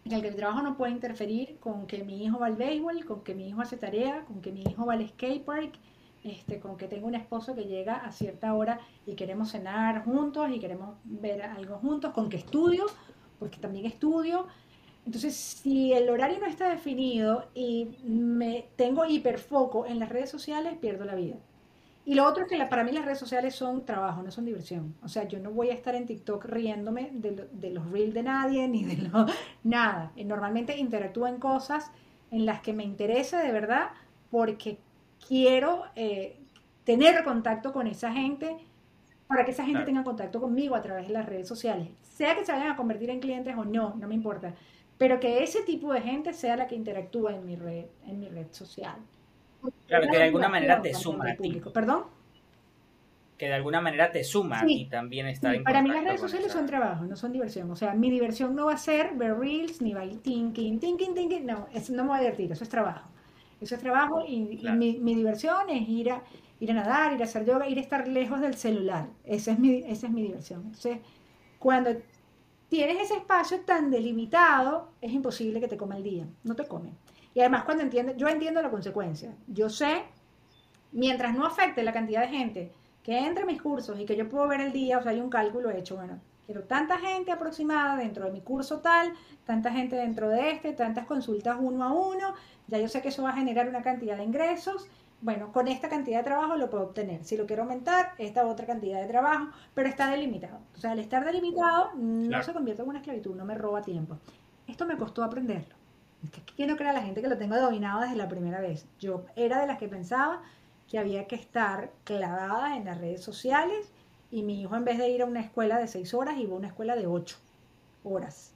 en el que mi trabajo no puede interferir con que mi hijo va al béisbol, con que mi hijo hace tarea, con que mi hijo va al skatepark, este, con que tengo un esposo que llega a cierta hora y queremos cenar juntos y queremos ver algo juntos, con que estudio, porque también estudio, entonces, si el horario no está definido y me tengo hiperfoco en las redes sociales, pierdo la vida. Y lo otro es que para mí las redes sociales son trabajo, no son diversión. O sea, yo no voy a estar en TikTok riéndome de, los reels de nadie ni de lo, nada. Normalmente interactúo en cosas en las que me interesa de verdad porque quiero eh, tener contacto con esa gente para que esa gente tenga contacto conmigo a través de las redes sociales. Sea que se vayan a convertir en clientes o no, no me importa pero que ese tipo de gente sea la que interactúa en mi red, en mi red social. Claro, que de alguna manera te suma a ti. ¿Perdón? Que de alguna manera te suma y también estar en Para mí las redes sociales son trabajo, no son diversión. O sea, mi diversión no va a ser ver reels, ni bailar thinking, thinking, thinking. No, eso no me va a divertir, eso es trabajo. Eso es trabajo y, mi, mi, diversión es ir a, ir a nadar, ir a hacer yoga, ir a estar lejos del celular. Esa es mi, esa es mi diversión. Entonces, cuando tienes ese espacio tan delimitado, es imposible que te coma el día, no te come. Y además cuando entiendes, yo entiendo la consecuencia, yo sé, mientras no afecte la cantidad de gente que entre mis cursos y que yo puedo ver el día, o sea, hay un cálculo hecho, bueno, quiero tanta gente aproximada dentro de mi curso tal, tanta gente dentro de este, tantas consultas uno a uno, ya yo sé que eso va a generar una cantidad de ingresos bueno, con esta cantidad de trabajo lo puedo obtener. Si lo quiero aumentar, esta otra cantidad de trabajo, pero está delimitado. O sea, al estar delimitado, no se convierte en una esclavitud, no me roba tiempo. Esto me costó aprenderlo. Que, no crea la gente que lo tengo dominado desde la primera vez. Yo era de las que pensaba que había que estar clavada en las redes sociales y mi hijo en vez de ir a una escuela de seis horas iba a una escuela de ocho horas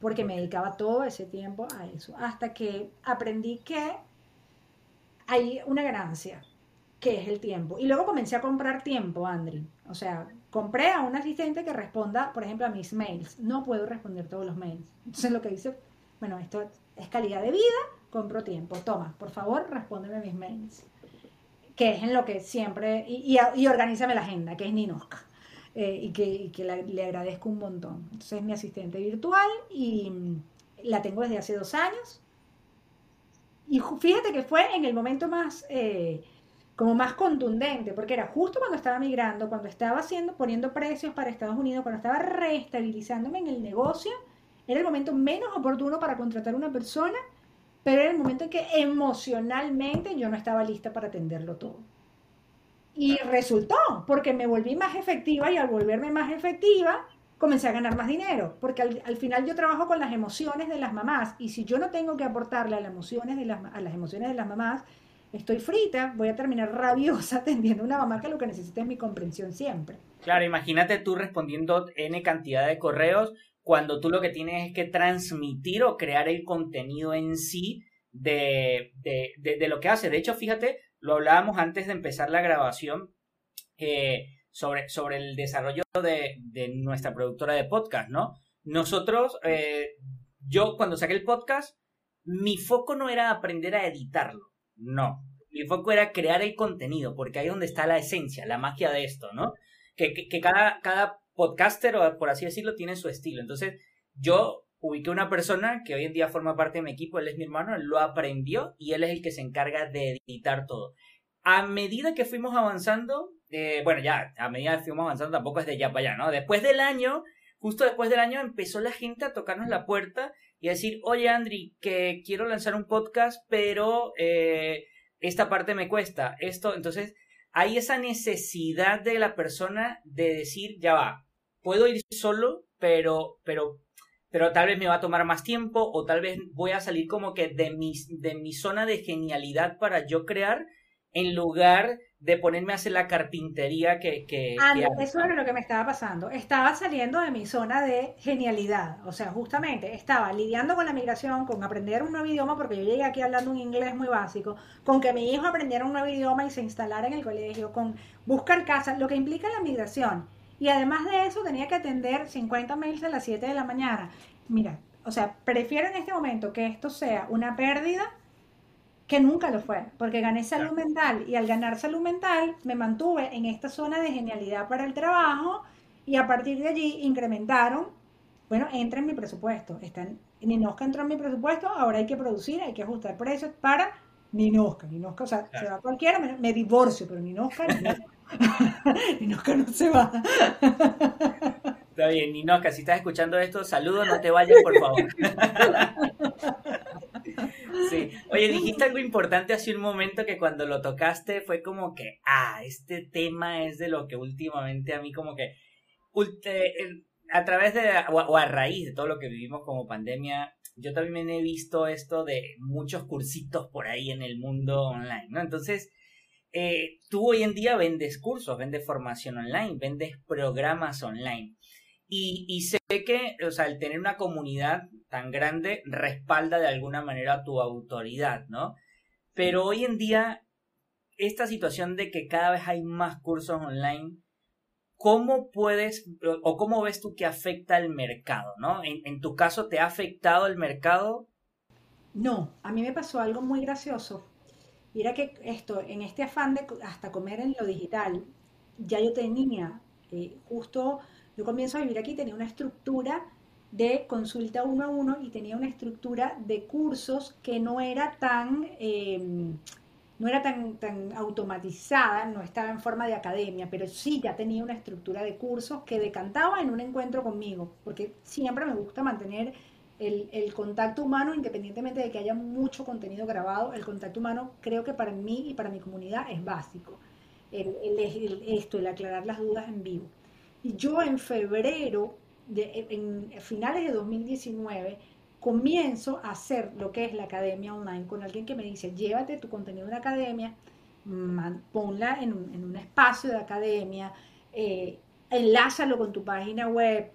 porque me dedicaba todo ese tiempo a eso hasta que aprendí que hay una ganancia, que es el tiempo. Y luego comencé a comprar tiempo, Andri. O sea, compré a un asistente que responda, por ejemplo, a mis mails. No puedo responder todos los mails. Entonces lo que dice, bueno, esto es calidad de vida, compro tiempo. Toma, por favor, respóndeme mis mails. Que es en lo que siempre, y, y, organízame la agenda, que es Ninoska. Eh, y que, le agradezco un montón. Entonces es mi asistente virtual y la tengo desde hace dos años. Y fíjate que fue en el momento más, eh, como más contundente, porque era justo cuando estaba migrando, cuando estaba haciendo, poniendo precios para Estados Unidos, cuando estaba reestabilizándome en el negocio, era el momento menos oportuno para contratar una persona, pero era el momento en que emocionalmente yo no estaba lista para atenderlo todo. Y resultó, porque me volví más efectiva y al volverme más efectiva, comencé a ganar más dinero, porque al, final yo trabajo con las emociones de las mamás y si yo no tengo que aportarle a las emociones de las, a las emociones de las mamás, estoy frita, voy a terminar rabiosa atendiendo a una mamá que lo que necesita es mi comprensión siempre. Claro, imagínate tú respondiendo N cantidad de correos cuando tú lo que tienes es que transmitir o crear el contenido en sí de, de, de, lo que hace. De hecho, fíjate, lo hablábamos antes de empezar la grabación eh, sobre, sobre el desarrollo de, nuestra productora de podcast, ¿no? Nosotros, eh, yo cuando saqué el podcast, mi foco no era aprender a editarlo, no. Mi foco era crear el contenido, porque ahí es donde está la esencia, la magia de esto, ¿no? Que, que, que cada, cada podcaster, o por así decirlo, tiene su estilo. Entonces, yo ubiqué una persona que hoy en día forma parte de mi equipo, él es mi hermano, él lo aprendió y él es el que se encarga de editar todo. A medida que fuimos avanzando, bueno, ya, a medida que fuimos avanzando tampoco es de ya para allá, ¿no? Después del año, justo después del año empezó la gente a tocarnos la puerta y a decir, oye Andri, que quiero lanzar un podcast, pero eh, esta parte me cuesta, esto, entonces hay esa necesidad de la persona de decir, ya va, puedo ir solo, pero, pero, pero tal vez me va a tomar más tiempo o tal vez voy a salir como que de mi, de mi zona de genialidad para yo crear en lugar de ponerme a hacer la carpintería que... que, ah, eso era lo que me estaba pasando. Estaba saliendo de mi zona de genialidad. O sea, justamente estaba lidiando con la migración, con aprender un nuevo idioma, porque yo llegué aquí hablando un inglés muy básico, con que mi hijo aprendiera un nuevo idioma y se instalara en el colegio, con buscar casa, lo que implica la migración. Y además de eso tenía que atender 50 mails a las 7 de la mañana. Mira, o sea, prefiero en este momento que esto sea una pérdida que nunca lo fue, porque gané salud mental y al ganar salud mental me mantuve en esta zona de genialidad para el trabajo y a partir de allí incrementaron, bueno, entra en mi presupuesto, están, Ninosca entró en mi presupuesto, ahora hay que producir, hay que ajustar precios para Ninosca, Ninosca, o sea, se va cualquiera, me, divorcio, pero Ninosca, Ninosca, no se va. Está bien, Ninosca, si estás escuchando esto, saludos, no te vayas, por favor. Sí. Oye, dijiste algo importante hace un momento que cuando lo tocaste fue como que, ah, este tema es de lo que últimamente a mí como que, a través de, o a raíz de todo lo que vivimos como pandemia, yo también he visto esto de muchos cursitos por ahí en el mundo online, ¿no? Entonces, eh, tú hoy en día vendes cursos, vendes formación online, vendes programas online. Y, y, sé que, o sea, el tener una comunidad tan grande respalda de alguna manera tu autoridad, ¿no? Pero hoy en día, esta situación de que cada vez hay más cursos online, ¿cómo puedes o cómo ves tú que afecta el mercado, ¿no? En, en tu caso, ¿te ha afectado el mercado? No, a mí me pasó algo muy gracioso. Mira que esto, en este afán de hasta comer en lo digital, ya yo tenía eh, justo yo comienzo a vivir aquí, tenía una estructura de consulta uno a uno y tenía una estructura de cursos que no era tan, em, no era tan, tan automatizada, no estaba en forma de academia, pero sí ya tenía una estructura de cursos que decantaba en un encuentro conmigo, porque siempre me gusta mantener el, el, contacto humano, independientemente de que haya mucho contenido grabado, el contacto humano creo que para mí y para mi comunidad es básico. Esto, el aclarar las dudas en vivo. Y yo en febrero, de, en finales de 2019, comienzo a hacer lo que es la academia online con alguien que me dice, llévate tu contenido de academia, ponla en un, espacio de academia, eh, enlázalo con tu página web,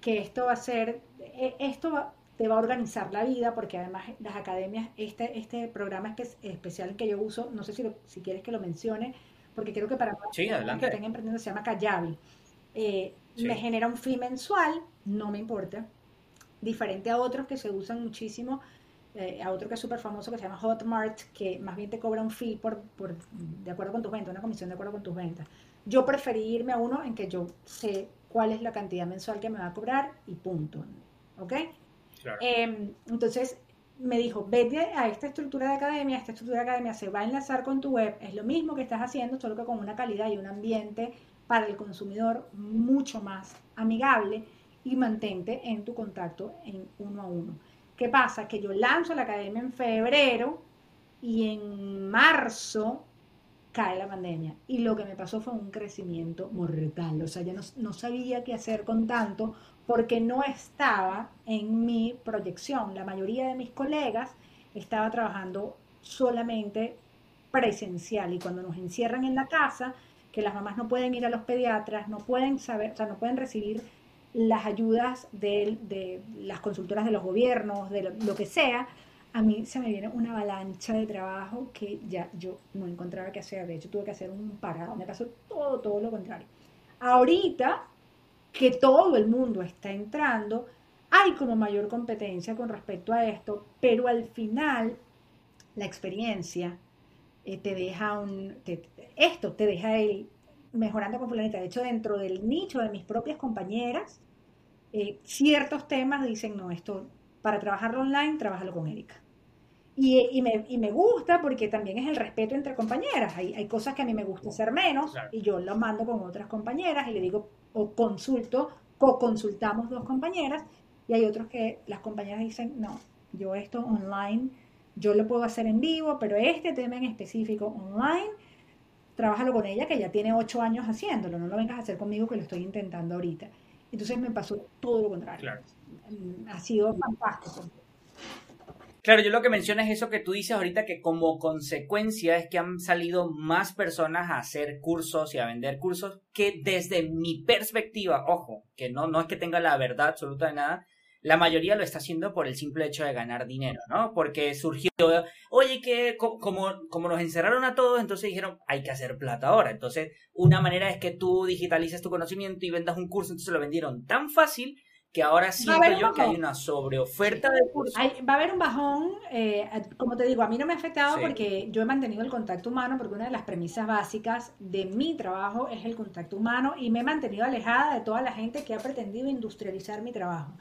que esto va a ser, e, esto te va a organizar la vida, porque además las academias, este, este programa especial que yo uso, no sé si, si quieres que lo mencione, porque creo que para sí, que estén emprendiendo se llama Kayabi. Eh, me genera un fee mensual, no me importa, diferente a otros que se usan muchísimo, eh, a otro que es súper famoso que se llama Hotmart, que más bien te cobra un fee por, por, de acuerdo con tus ventas, una comisión de acuerdo con tus ventas. Yo preferí irme a uno en que yo sé cuál es la cantidad mensual que me va a cobrar y punto. ¿Ok? Em, entonces me dijo, vete a esta estructura de academia, esta estructura de academia se va a enlazar con tu web, es lo mismo que estás haciendo, solo que con una calidad y un ambiente para el consumidor mucho más amigable y mantente en tu contacto en uno a uno. ¿Qué pasa? Que yo lanzo la academia en febrero y en marzo cae la pandemia. Y lo que me pasó fue un crecimiento mortal. O sea, ya no, sabía qué hacer con tanto porque no estaba en mi proyección. La mayoría de mis colegas estaba trabajando solamente presencial y cuando nos encierran en la casa, que las mamás no pueden ir a los pediatras, no pueden saber, o sea, no pueden recibir las ayudas de, las consultoras de los gobiernos, de lo que sea, a mí se me viene una avalancha de trabajo que ya yo no encontraba qué hacer. De hecho, tuve que hacer un parado. Me pasó todo, todo lo contrario. Ahorita que todo el mundo está entrando, hay como mayor competencia con respecto a esto, pero al final la experiencia eh, te deja un... esto te deja el mejorando con fulanita. De hecho, dentro del nicho de mis propias compañeras, eh, ciertos temas dicen, no, esto para trabajarlo online, trabajalo con Erika. Y, me, gusta porque también es el respeto entre compañeras. Hay, cosas que a mí me gusta hacer menos y yo lo mando con otras compañeras y le digo, o consulto, co-consultamos dos compañeras y hay otros que las compañeras dicen, no, yo esto online, yo lo puedo hacer en vivo, pero este tema en específico online, trabájalo con ella que ya tiene ocho años haciéndolo, no lo vengas a hacer conmigo que lo estoy intentando ahorita. Entonces me pasó todo lo contrario. Mm, ha sido fantástico. Claro, yo lo que menciono es eso que tú dices ahorita, que como consecuencia es que han salido más personas a hacer cursos y a vender cursos, que desde mi perspectiva, ojo, que no, no es que tenga la verdad absoluta de nada, la mayoría lo está haciendo por el simple hecho de ganar dinero, ¿no? Porque surgió, oye, que como, como nos encerraron a todos, entonces dijeron, hay que hacer plata ahora. Entonces, una manera es que tú digitalices tu conocimiento y vendas un curso, entonces lo vendieron tan fácil que ahora siento yo que hay una sobreoferta de cursos. va a haber un bajón, eh, como te digo, a mí no me ha afectado porque yo he mantenido el contacto humano, porque una de las premisas básicas de mi trabajo es el contacto humano y me he mantenido alejada de toda la gente que ha pretendido industrializar mi trabajo.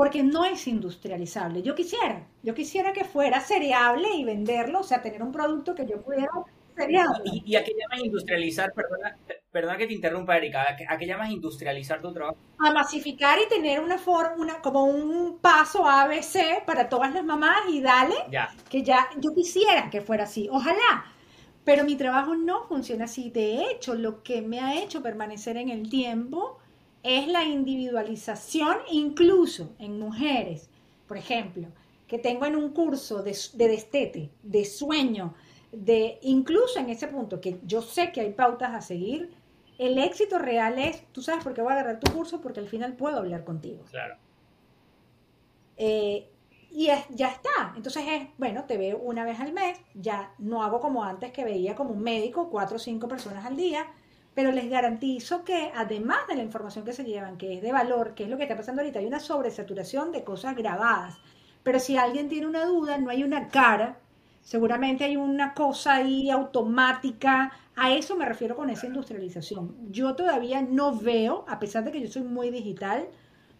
Porque no es industrializable. Yo quisiera, yo quisiera que fuera cereable y venderlo, o sea, tener un producto que yo pudiera ¿Y, ¿Y, a qué llamas industrializar? Perdona, perdona que te interrumpa, Erika. ¿A qué, llamas industrializar tu trabajo? A masificar y tener una forma, como un paso ABC para todas las mamás y dale, ya. que ya yo quisiera que fuera así. Ojalá. Pero mi trabajo no funciona así. De hecho, lo que me ha hecho permanecer en el tiempo es la individualización, incluso en mujeres. Por ejemplo, que tengo en un curso de, de destete, de sueño, de incluso en ese punto que yo sé que hay pautas a seguir, el éxito real es, tú sabes por qué voy a agarrar tu curso, porque al final puedo hablar contigo. Claro. Eh, y ya está. Entonces es, bueno, te veo una vez al mes, ya no hago como antes que veía como un médico, cuatro o cinco personas al día, pero les garantizo que además de la información que se llevan, que es de valor, que es lo que está pasando ahorita, hay una sobresaturación de cosas grabadas. Pero si alguien tiene una duda, no hay una cara Seguramente hay una cosa ahí automática. A eso me refiero con esa industrialización. Yo todavía no veo, a pesar de que yo soy muy digital,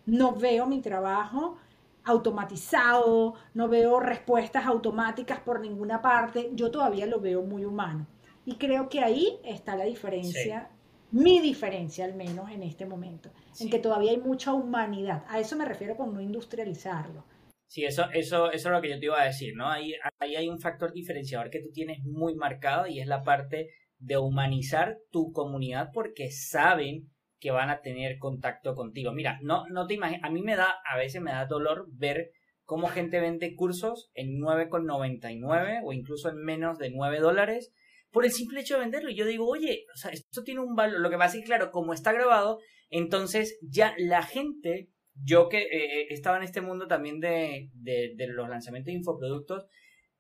no veo mi trabajo automatizado, no veo respuestas automáticas por ninguna parte. Yo todavía lo veo muy humano. Y creo que ahí está la diferencia, mi diferencia al menos en este momento, en que todavía hay mucha humanidad. A eso me refiero con no industrializarlo. Sí, eso, eso, eso es lo que yo te iba a decir, ¿no? Ahí, ahí hay un factor diferenciador que tú tienes muy marcado y es la parte de humanizar tu comunidad porque saben que van a tener contacto contigo. Mira, no, no te imaginas, a mí me da, a veces me da dolor ver cómo gente vende cursos en 9,99 o incluso en menos de 9 dólares por el simple hecho de venderlo. Y yo digo, oye, esto tiene un valor. Lo que pasa es que, claro, como está grabado, entonces ya la gente yo que eh, estaba en este mundo también de, de, de los lanzamientos de infoproductos,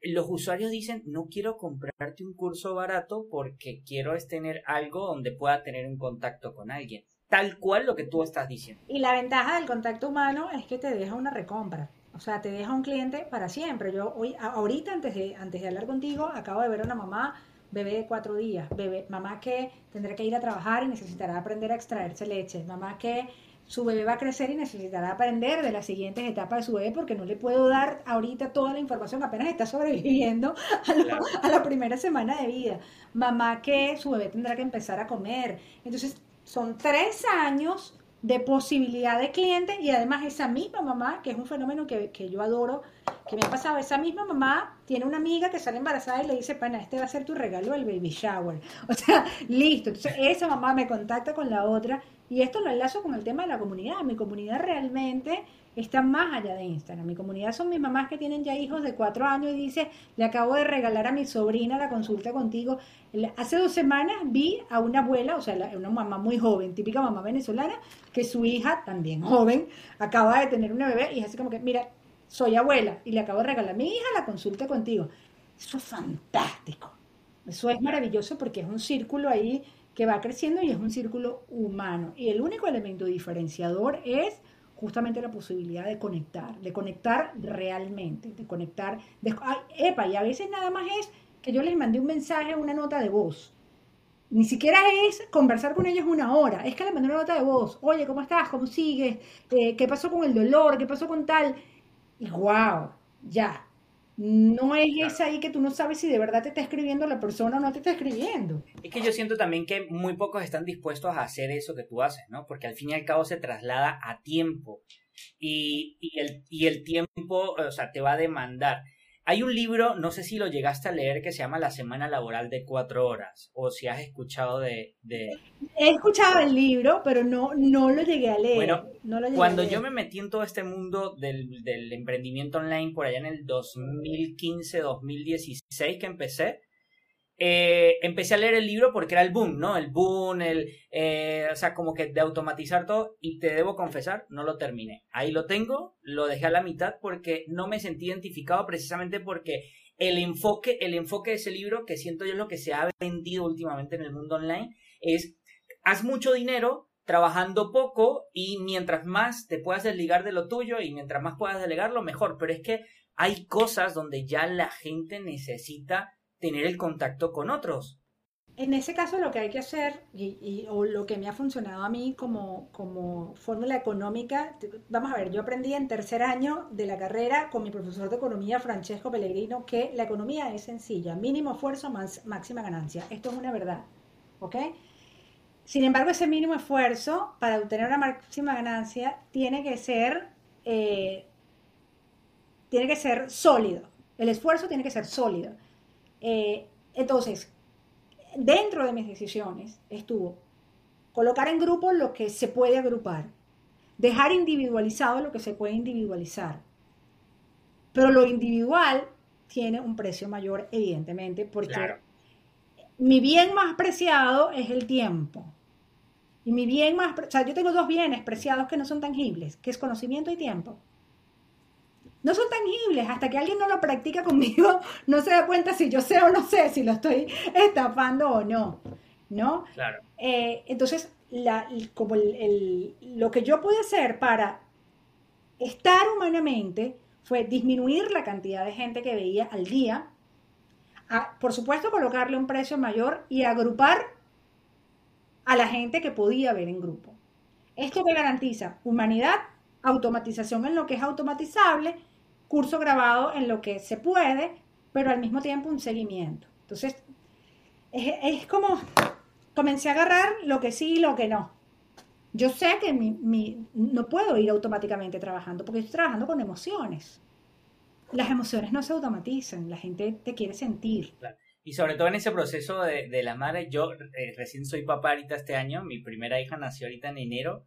los usuarios dicen, no quiero comprarte un curso barato porque quiero es tener algo donde pueda tener un contacto con alguien. Tal cual lo que tú estás diciendo. Y la ventaja del contacto humano es que te deja una recompra. O sea, te deja un cliente para siempre. Yo hoy, ahorita antes de, antes de hablar contigo, acabo de ver a una mamá, bebé de cuatro días, bebé, mamá que tendrá que ir a trabajar y necesitará aprender a extraerse leche, mamá que su bebé va a crecer y necesitará aprender de las siguientes etapas de su bebé porque no le puedo dar ahorita toda la información, apenas está sobreviviendo a, la primera semana de vida. Mamá que su bebé tendrá que empezar a comer. Entonces, son tres años de posibilidad de cliente y además esa misma mamá, que es un fenómeno que, que, yo adoro, que me ha pasado, esa misma mamá tiene una amiga que sale embarazada y le dice, pana, este va a ser tu regalo el baby shower. O sea, listo. Entonces esa mamá me contacta con la otra y esto lo enlazo con el tema de la comunidad. Mi comunidad realmente está más allá de Instagram. Mi comunidad son mis mamás que tienen ya hijos de cuatro años y dice, le acabo de regalar a mi sobrina la consulta contigo. Hace dos semanas vi a una abuela, o sea, una mamá muy joven, típica mamá venezolana, que su hija, también joven, acaba de tener una bebé y es así como que, mira, soy abuela y le acabo de regalar a mi hija la consulta contigo. Eso es fantástico. Eso es maravilloso porque es un círculo ahí que va creciendo y es un círculo humano. Y el único elemento diferenciador es justamente la posibilidad de conectar, de conectar realmente, de conectar. De, epa, y a veces nada más es que yo les mandé un mensaje, una nota de voz. Ni siquiera es conversar con ellos una hora, es que les mandé una nota de voz. Oye, ¿cómo estás? ¿Cómo sigues? Eh, ¿Qué pasó con el dolor? ¿Qué pasó con tal? Y wow, ya, no es esa ahí que tú no sabes si de verdad te está escribiendo la persona o no te está escribiendo. Es que yo siento también que muy pocos están dispuestos a hacer eso que tú haces, ¿no? Porque al fin y al cabo se traslada a tiempo. Y, y, el, y el tiempo, o sea, te va a demandar. Hay un libro, no sé si lo llegaste a leer, que se llama La Semana Laboral de Cuatro Horas, o si has escuchado de... He escuchado el libro, pero no, no lo llegué a leer. Bueno, cuando yo me metí en todo este mundo del, del emprendimiento online por allá en el 2015-2016 que empecé, eh, empecé a leer el libro porque era el boom, ¿no? El boom, el, eh, o sea, como que de automatizar todo y te debo confesar, no lo terminé. Ahí lo tengo, lo dejé a la mitad porque no me sentí identificado precisamente porque el enfoque, el enfoque de ese libro, que siento yo es lo que se ha vendido últimamente en el mundo online, es haz mucho dinero trabajando poco y mientras más te puedas desligar de lo tuyo y mientras más puedas delegarlo, mejor. Pero es que hay cosas donde ya la gente necesita tener el contacto con otros. En ese caso lo que hay que hacer, y, o lo que me ha funcionado a mí como, como fórmula económica, vamos a ver, yo aprendí en tercer año de la carrera con mi profesor de economía, Francesco Pellegrino, que la economía es sencilla, mínimo esfuerzo, máxima ganancia. Esto es una verdad, ¿ok? Sin embargo, ese mínimo esfuerzo para obtener una máxima ganancia tiene que ser, eh, tiene que ser sólido. El esfuerzo tiene que ser sólido. Eh, entonces, dentro de mis decisiones estuvo colocar en grupo lo que se puede agrupar, dejar individualizado lo que se puede individualizar. Pero lo individual tiene un precio mayor, evidentemente, porque mi bien más preciado es el tiempo. Y mi bien más, o sea, yo tengo dos bienes preciados que no son tangibles, que es conocimiento y tiempo no son tangibles. Hasta que alguien no lo practica conmigo, no se da cuenta si yo sé o no sé, si lo estoy estafando o no. ¿No? Claro. Eh, entonces, la, como lo que yo pude hacer para estar humanamente fue disminuir la cantidad de gente que veía al día, por supuesto colocarle un precio mayor y agrupar a la gente que podía ver en grupo. Esto que garantiza humanidad, automatización en lo que es automatizable curso grabado en lo que se puede, pero al mismo tiempo un seguimiento. Entonces, es, como, comencé a agarrar lo que sí y lo que no. Yo sé que mi, no puedo ir automáticamente trabajando porque estoy trabajando con emociones. Las emociones no se automatizan, la gente te quiere sentir. Y sobre todo en ese proceso de, de la madre, yo eh, recién soy papá ahorita este año, mi primera hija nació ahorita en enero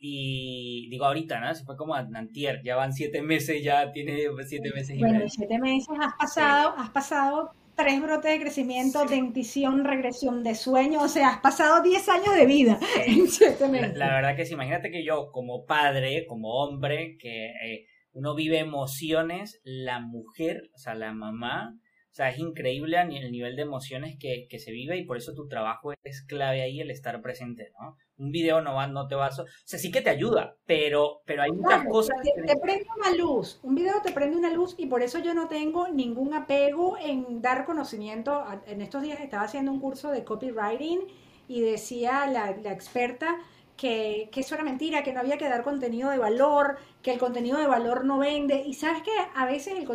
y digo ahorita, ¿no? Se fue como antier, ya van siete meses, ya tiene siete meses y Bueno, siete meses has pasado, has pasado tres brotes de crecimiento, dentición, regresión de sueño, o sea, has pasado 10 años de vida La, verdad que sí, imagínate que yo como padre, como hombre, que eh, uno vive emociones, la mujer, o sea, la mamá, o sea, es increíble el nivel de emociones que, que se vive y por eso tu trabajo es clave ahí, el estar presente, ¿no? Un video no, va, no te va a... O sea, sí que te ayuda, pero, pero hay muchas cosas... Te, te, prende una luz, un video te prende una luz y por eso yo no tengo ningún apego en dar conocimiento. En estos días estaba haciendo un curso de copywriting y decía la, la experta que, que, eso era mentira, que no había que dar contenido de valor, que el contenido de valor no vende. Y sabes que a veces el,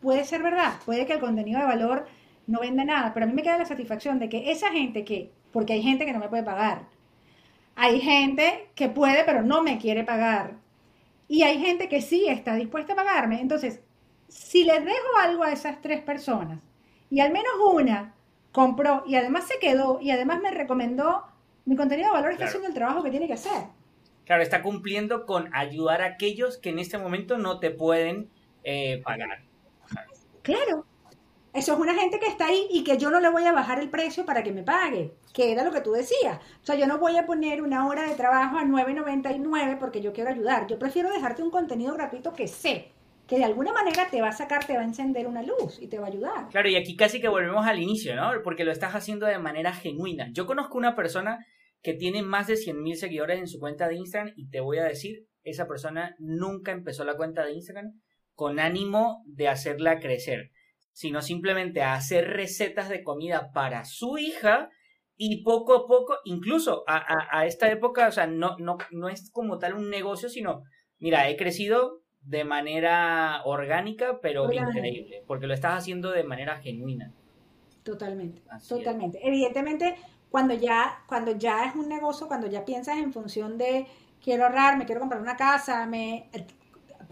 puede ser verdad, puede que el contenido de valor no venda nada, pero a mí me queda la satisfacción de que esa gente que, porque hay gente que no me puede pagar, hay gente que puede, pero no me quiere pagar. Y hay gente que sí está dispuesta a pagarme. Entonces, si les dejo algo a esas tres personas y al menos una compró y además se quedó y además me recomendó, mi contenido de valor está haciendo el trabajo que tiene que hacer. Claro, está cumpliendo con ayudar a aquellos que en este momento no te pueden eh, pagar. Claro, eso es una gente que está ahí y que yo no le voy a bajar el precio para que me pague, que era lo que tú decías. O sea, yo no voy a poner una hora de trabajo a 9.99 porque yo quiero ayudar. Yo prefiero dejarte un contenido gratuito que sé que de alguna manera te va a sacar, te va a encender una luz y te va a ayudar. Claro, y aquí casi que volvemos al inicio, ¿no? Porque lo estás haciendo de manera genuina. Yo conozco una persona que tiene más de 100.000 seguidores en su cuenta de Instagram y te voy a decir, esa persona nunca empezó la cuenta de Instagram con ánimo de hacerla crecer sino simplemente a hacer recetas de comida para su hija y poco a poco, incluso a, esta época, o sea, no, no, no es como tal un negocio, sino, mira, he crecido de manera orgánica, pero increíble, porque lo estás haciendo de manera genuina. Totalmente, totalmente. Evidentemente, cuando ya, cuando ya es un negocio, cuando ya piensas en función de quiero ahorrar, me quiero comprar una casa, me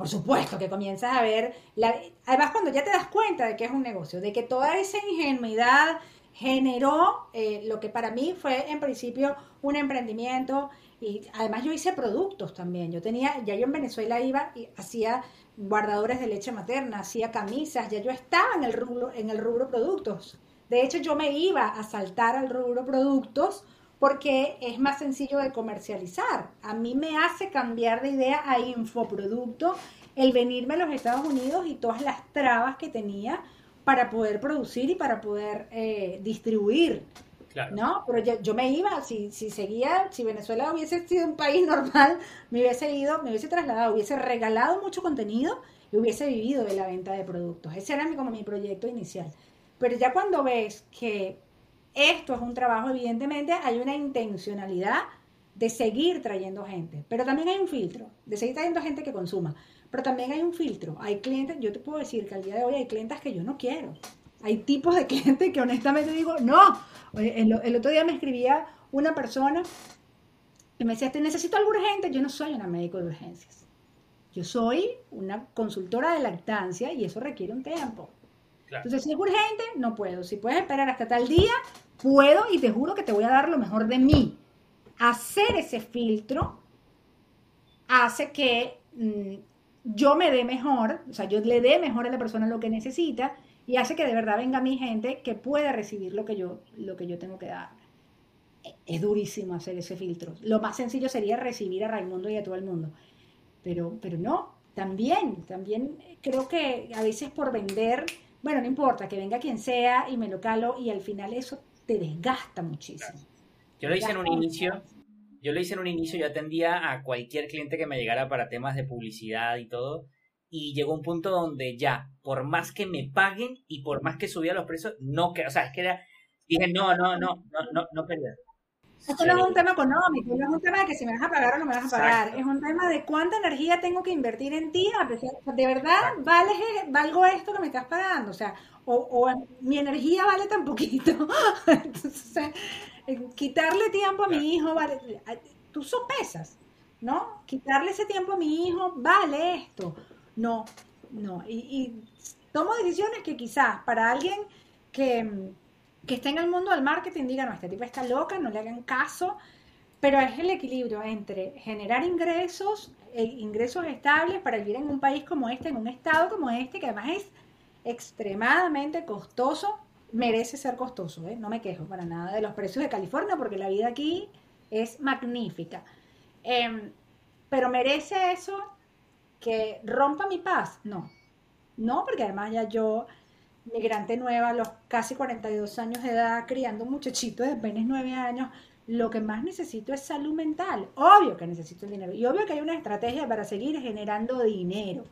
por supuesto que comienzas a ver, la, además cuando ya te das cuenta de que es un negocio, de que toda esa ingenuidad generó eh, lo que para mí fue en principio un emprendimiento. Y además yo hice productos también, yo tenía, ya yo en Venezuela iba y hacía guardadores de leche materna, hacía camisas, ya yo estaba en el rubro, en el rubro productos. De hecho, yo me iba a saltar al rubro productos porque es más sencillo de comercializar. A mí me hace cambiar de idea a infoproducto el venirme a los Estados Unidos y todas las trabas que tenía para poder producir y para poder eh, distribuir. ¿No? Pero yo, me iba, si, si seguía, si Venezuela hubiese sido un país normal, me hubiese ido, me hubiese trasladado, hubiese regalado mucho contenido y hubiese vivido de la venta de productos. Ese era como mi proyecto inicial. Pero ya cuando ves que esto es un trabajo, evidentemente, hay una intencionalidad de seguir trayendo gente, pero también hay un filtro, de seguir trayendo gente que consuma, pero también hay un filtro. Hay clientes, yo te puedo decir que al día de hoy hay clientes que yo no quiero. Hay tipos de clientes que honestamente digo, no. El, otro día me escribía una persona y me decía, te necesito algo urgente. Yo no soy una médico de urgencias. Yo soy una consultora de lactancia y eso requiere un tiempo. Entonces, si es urgente, no puedo. Si puedes esperar hasta tal día, puedo y te juro que te voy a dar lo mejor de mí. Hacer ese filtro hace que mm, yo me dé mejor, o sea, yo le dé mejor a la persona lo que necesita y hace que de verdad venga mi gente que pueda recibir lo que yo, lo que yo tengo que dar. Es durísimo hacer ese filtro. Lo más sencillo sería recibir a Raimundo y a todo el mundo. Pero, pero no, también, también creo que a veces por vender bueno, no importa, que venga quien sea y me lo calo y al final eso te desgasta muchísimo. Yo lo hice en un inicio, yo lo hice en un inicio, yo atendía a cualquier cliente que me llegara para temas de publicidad y todo, y llegó un punto donde ya, por más que me paguen y por más que subía los precios, no, que, o sea, es que era, dije, no, no, no, no, no, no. Esto no es un tema económico, no es un tema de que si me vas a pagar o no me vas a pagar, es un tema de cuánta energía tengo que invertir en ti, de verdad vale, valgo esto que me estás pagando, o sea, o, mi energía vale tan poquito, entonces eh, quitarle tiempo a mi hijo, vale, tú sopesas, ¿no? Quitarle ese tiempo a mi hijo, vale esto, no, no, y, y tomo decisiones que quizás para alguien que que está en el mundo del marketing diga, no, este tipo está loca, no le hagan caso, pero es el equilibrio entre generar ingresos, e ingresos estables para vivir en un país como este, en un estado como este, que además es extremadamente costoso merece ser costoso, ¿eh? no me quejo para nada de los precios de California porque la vida aquí es magnífica. Em, pero merece eso que rompa mi paz, no. No, porque además ya yo, migrante nueva, a los casi 42 años de edad, criando un muchachito de apenas 9 años, lo que más necesito es salud mental. Obvio que necesito el dinero. Y obvio que hay una estrategia para seguir generando dinero.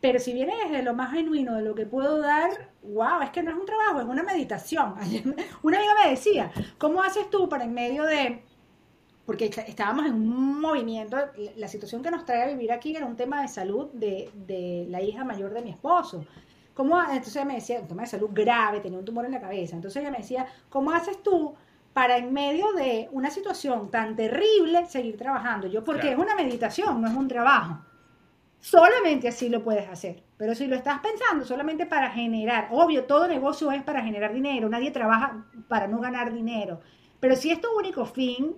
Pero si viene desde lo más genuino de lo que puedo dar, wow, es que no es un trabajo, es una meditación. Una amiga me decía, ¿cómo haces tú para en medio de... Porque estábamos en un movimiento, la situación que nos trae a vivir aquí era un tema de salud de, de la hija mayor de mi esposo. ¿Cómo, entonces ella me decía, un tema de salud grave, tenía un tumor en la cabeza. Entonces ella me decía, ¿cómo haces tú para en medio de una situación tan terrible seguir trabajando? Yo, porque es una meditación, no es un trabajo. Solamente así lo puedes hacer. Pero si lo estás pensando solamente para generar, obvio, todo negocio es para generar dinero, nadie trabaja para no ganar dinero. Pero si es tu único fin,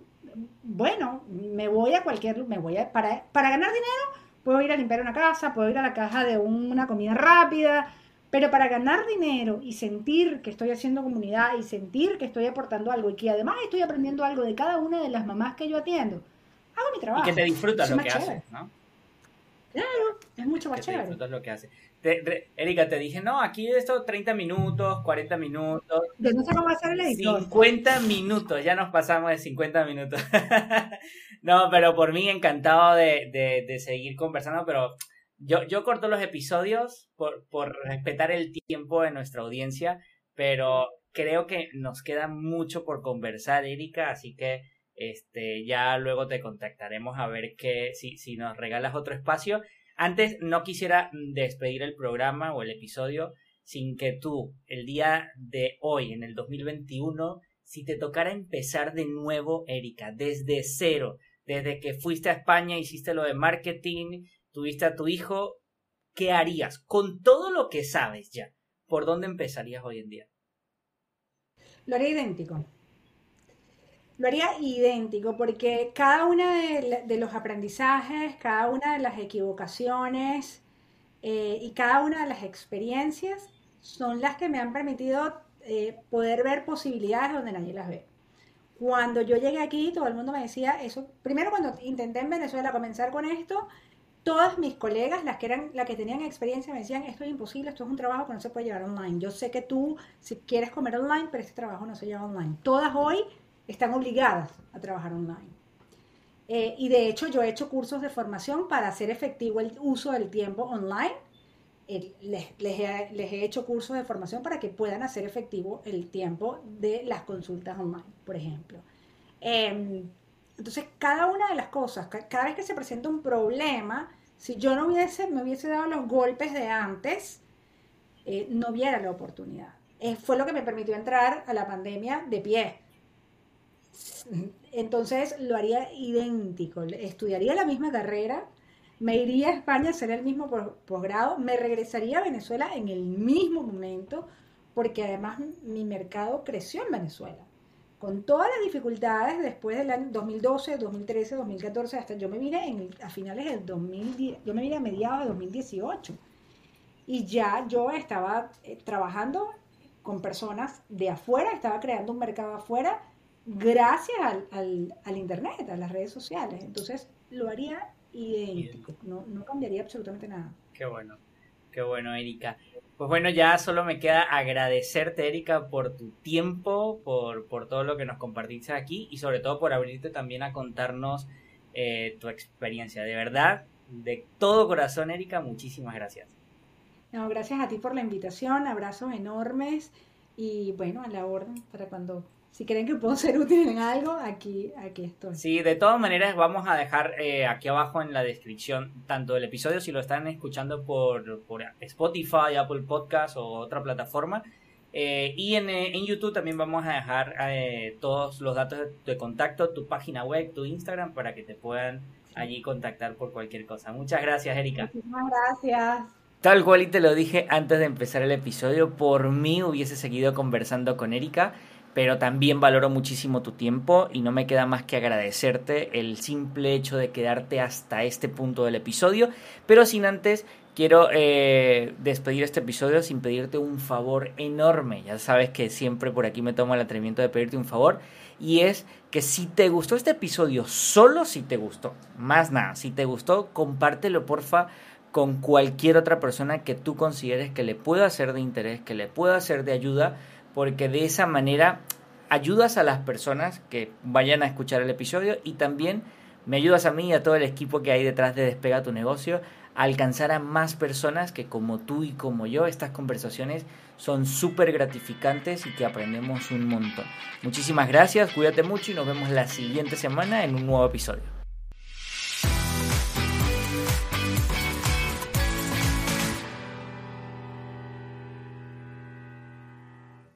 bueno, me voy a cualquier, me voy a, para, para ganar dinero, puedo ir a limpiar una casa, puedo ir a la caja de una comida rápida, pero para ganar dinero y sentir que estoy haciendo comunidad y sentir que estoy aportando algo y que además estoy aprendiendo algo de cada una de las mamás que yo atiendo, hago mi trabajo. Y que te disfrutas lo que haces, ¿no? Claro, es mucho más chévere. lo que hace. Erika, te dije, no, aquí esto 30 minutos, 40 minutos. Yo no sé cómo hacer el editor. 50 minutos, ya nos pasamos de 50 minutos. no, pero por mí encantado de, de, de, seguir conversando, pero yo, yo corto los episodios por, por respetar el tiempo de nuestra audiencia, pero creo que nos queda mucho por conversar, Erika, así que este, ya luego te contactaremos a ver que, si, si nos regalas otro espacio. Antes no quisiera despedir el programa o el episodio sin que tú, el día de hoy, en el 2021, si te tocara empezar de nuevo, Erika, desde cero, desde que fuiste a España, hiciste lo de marketing, tuviste a tu hijo, ¿qué harías? Con todo lo que sabes ya, ¿por dónde empezarías hoy en día? Lo haría idéntico lo haría idéntico porque cada uno de, los aprendizajes, cada una de las equivocaciones eh, y cada una de las experiencias son las que me han permitido eh, poder ver posibilidades donde nadie las ve. Cuando yo llegué aquí, todo el mundo me decía eso. Primero, cuando intenté en Venezuela comenzar con esto, todas mis colegas, las que eran, las que tenían experiencia, me decían, esto es imposible, esto es un trabajo que no se puede llevar online. Yo sé que tú, si quieres comer online, pero este trabajo no se lleva online. Todas hoy están obligadas a trabajar online. Eh, y de hecho yo he hecho cursos de formación para hacer efectivo el uso del tiempo online. Eh, les, he, hecho cursos de formación para que puedan hacer efectivo el tiempo de las consultas online, por ejemplo. Em, entonces, cada una de las cosas, cada vez que se presenta un problema, si yo no hubiese, me hubiese dado los golpes de antes, eh, no hubiera la oportunidad. fue lo que me permitió entrar a la pandemia de pie entonces lo haría idéntico, estudiaría la misma carrera, me iría a España a hacer el mismo posgrado, me regresaría a Venezuela en el mismo momento, porque además mi mercado creció en Venezuela. Con todas las dificultades después del año 2012, 2013, 2014, hasta yo me vine a finales del 2010, yo me vine a mediados de 2018. Y ya yo estaba eh, trabajando con personas de afuera, estaba creando un mercado afuera gracias al, al, Internet, a las redes sociales. Entonces lo haría idéntico, no, no cambiaría absolutamente nada. Qué bueno, qué bueno, Erika. Pues bueno, ya solo me queda agradecerte, Erika, por tu tiempo, por, por todo lo que nos compartiste aquí y sobre todo por abrirte también a contarnos eh, tu experiencia. De verdad, de todo corazón, Erika, muchísimas gracias. No, gracias a ti por la invitación, abrazos enormes y bueno, a la orden para cuando si creen que puedo ser útil en algo, aquí, aquí estoy. Sí, de todas maneras vamos a dejar eh, aquí abajo en la descripción tanto el episodio si lo están escuchando por, por Spotify, Apple Podcast o otra plataforma. Eh, y en, eh, en, YouTube también vamos a dejar todos los datos de, contacto, tu página web, tu Instagram, para que te puedan allí contactar por cualquier cosa. Muchas gracias, Erika. Muchas gracias. Tal cual y te lo dije antes de empezar el episodio, por mí hubiese seguido conversando con Erika pero también valoro muchísimo tu tiempo y no me queda más que agradecerte el simple hecho de quedarte hasta este punto del episodio, pero sin antes quiero eh, despedir este episodio sin pedirte un favor enorme, ya sabes que siempre por aquí me tomo el atrevimiento de pedirte un favor y es que si te gustó este episodio, solo si te gustó, más nada, si te gustó, compártelo porfa con cualquier otra persona que tú consideres que le pueda ser de interés, que le pueda ser de ayuda, porque de esa manera ayudas a las personas que vayan a escuchar el episodio y también me ayudas a mí y a todo el equipo que hay detrás de Despega tu negocio a alcanzar a más personas que como tú y como yo estas conversaciones son súper gratificantes y que aprendemos un montón. Muchísimas gracias, cuídate mucho y nos vemos la siguiente semana en un nuevo episodio.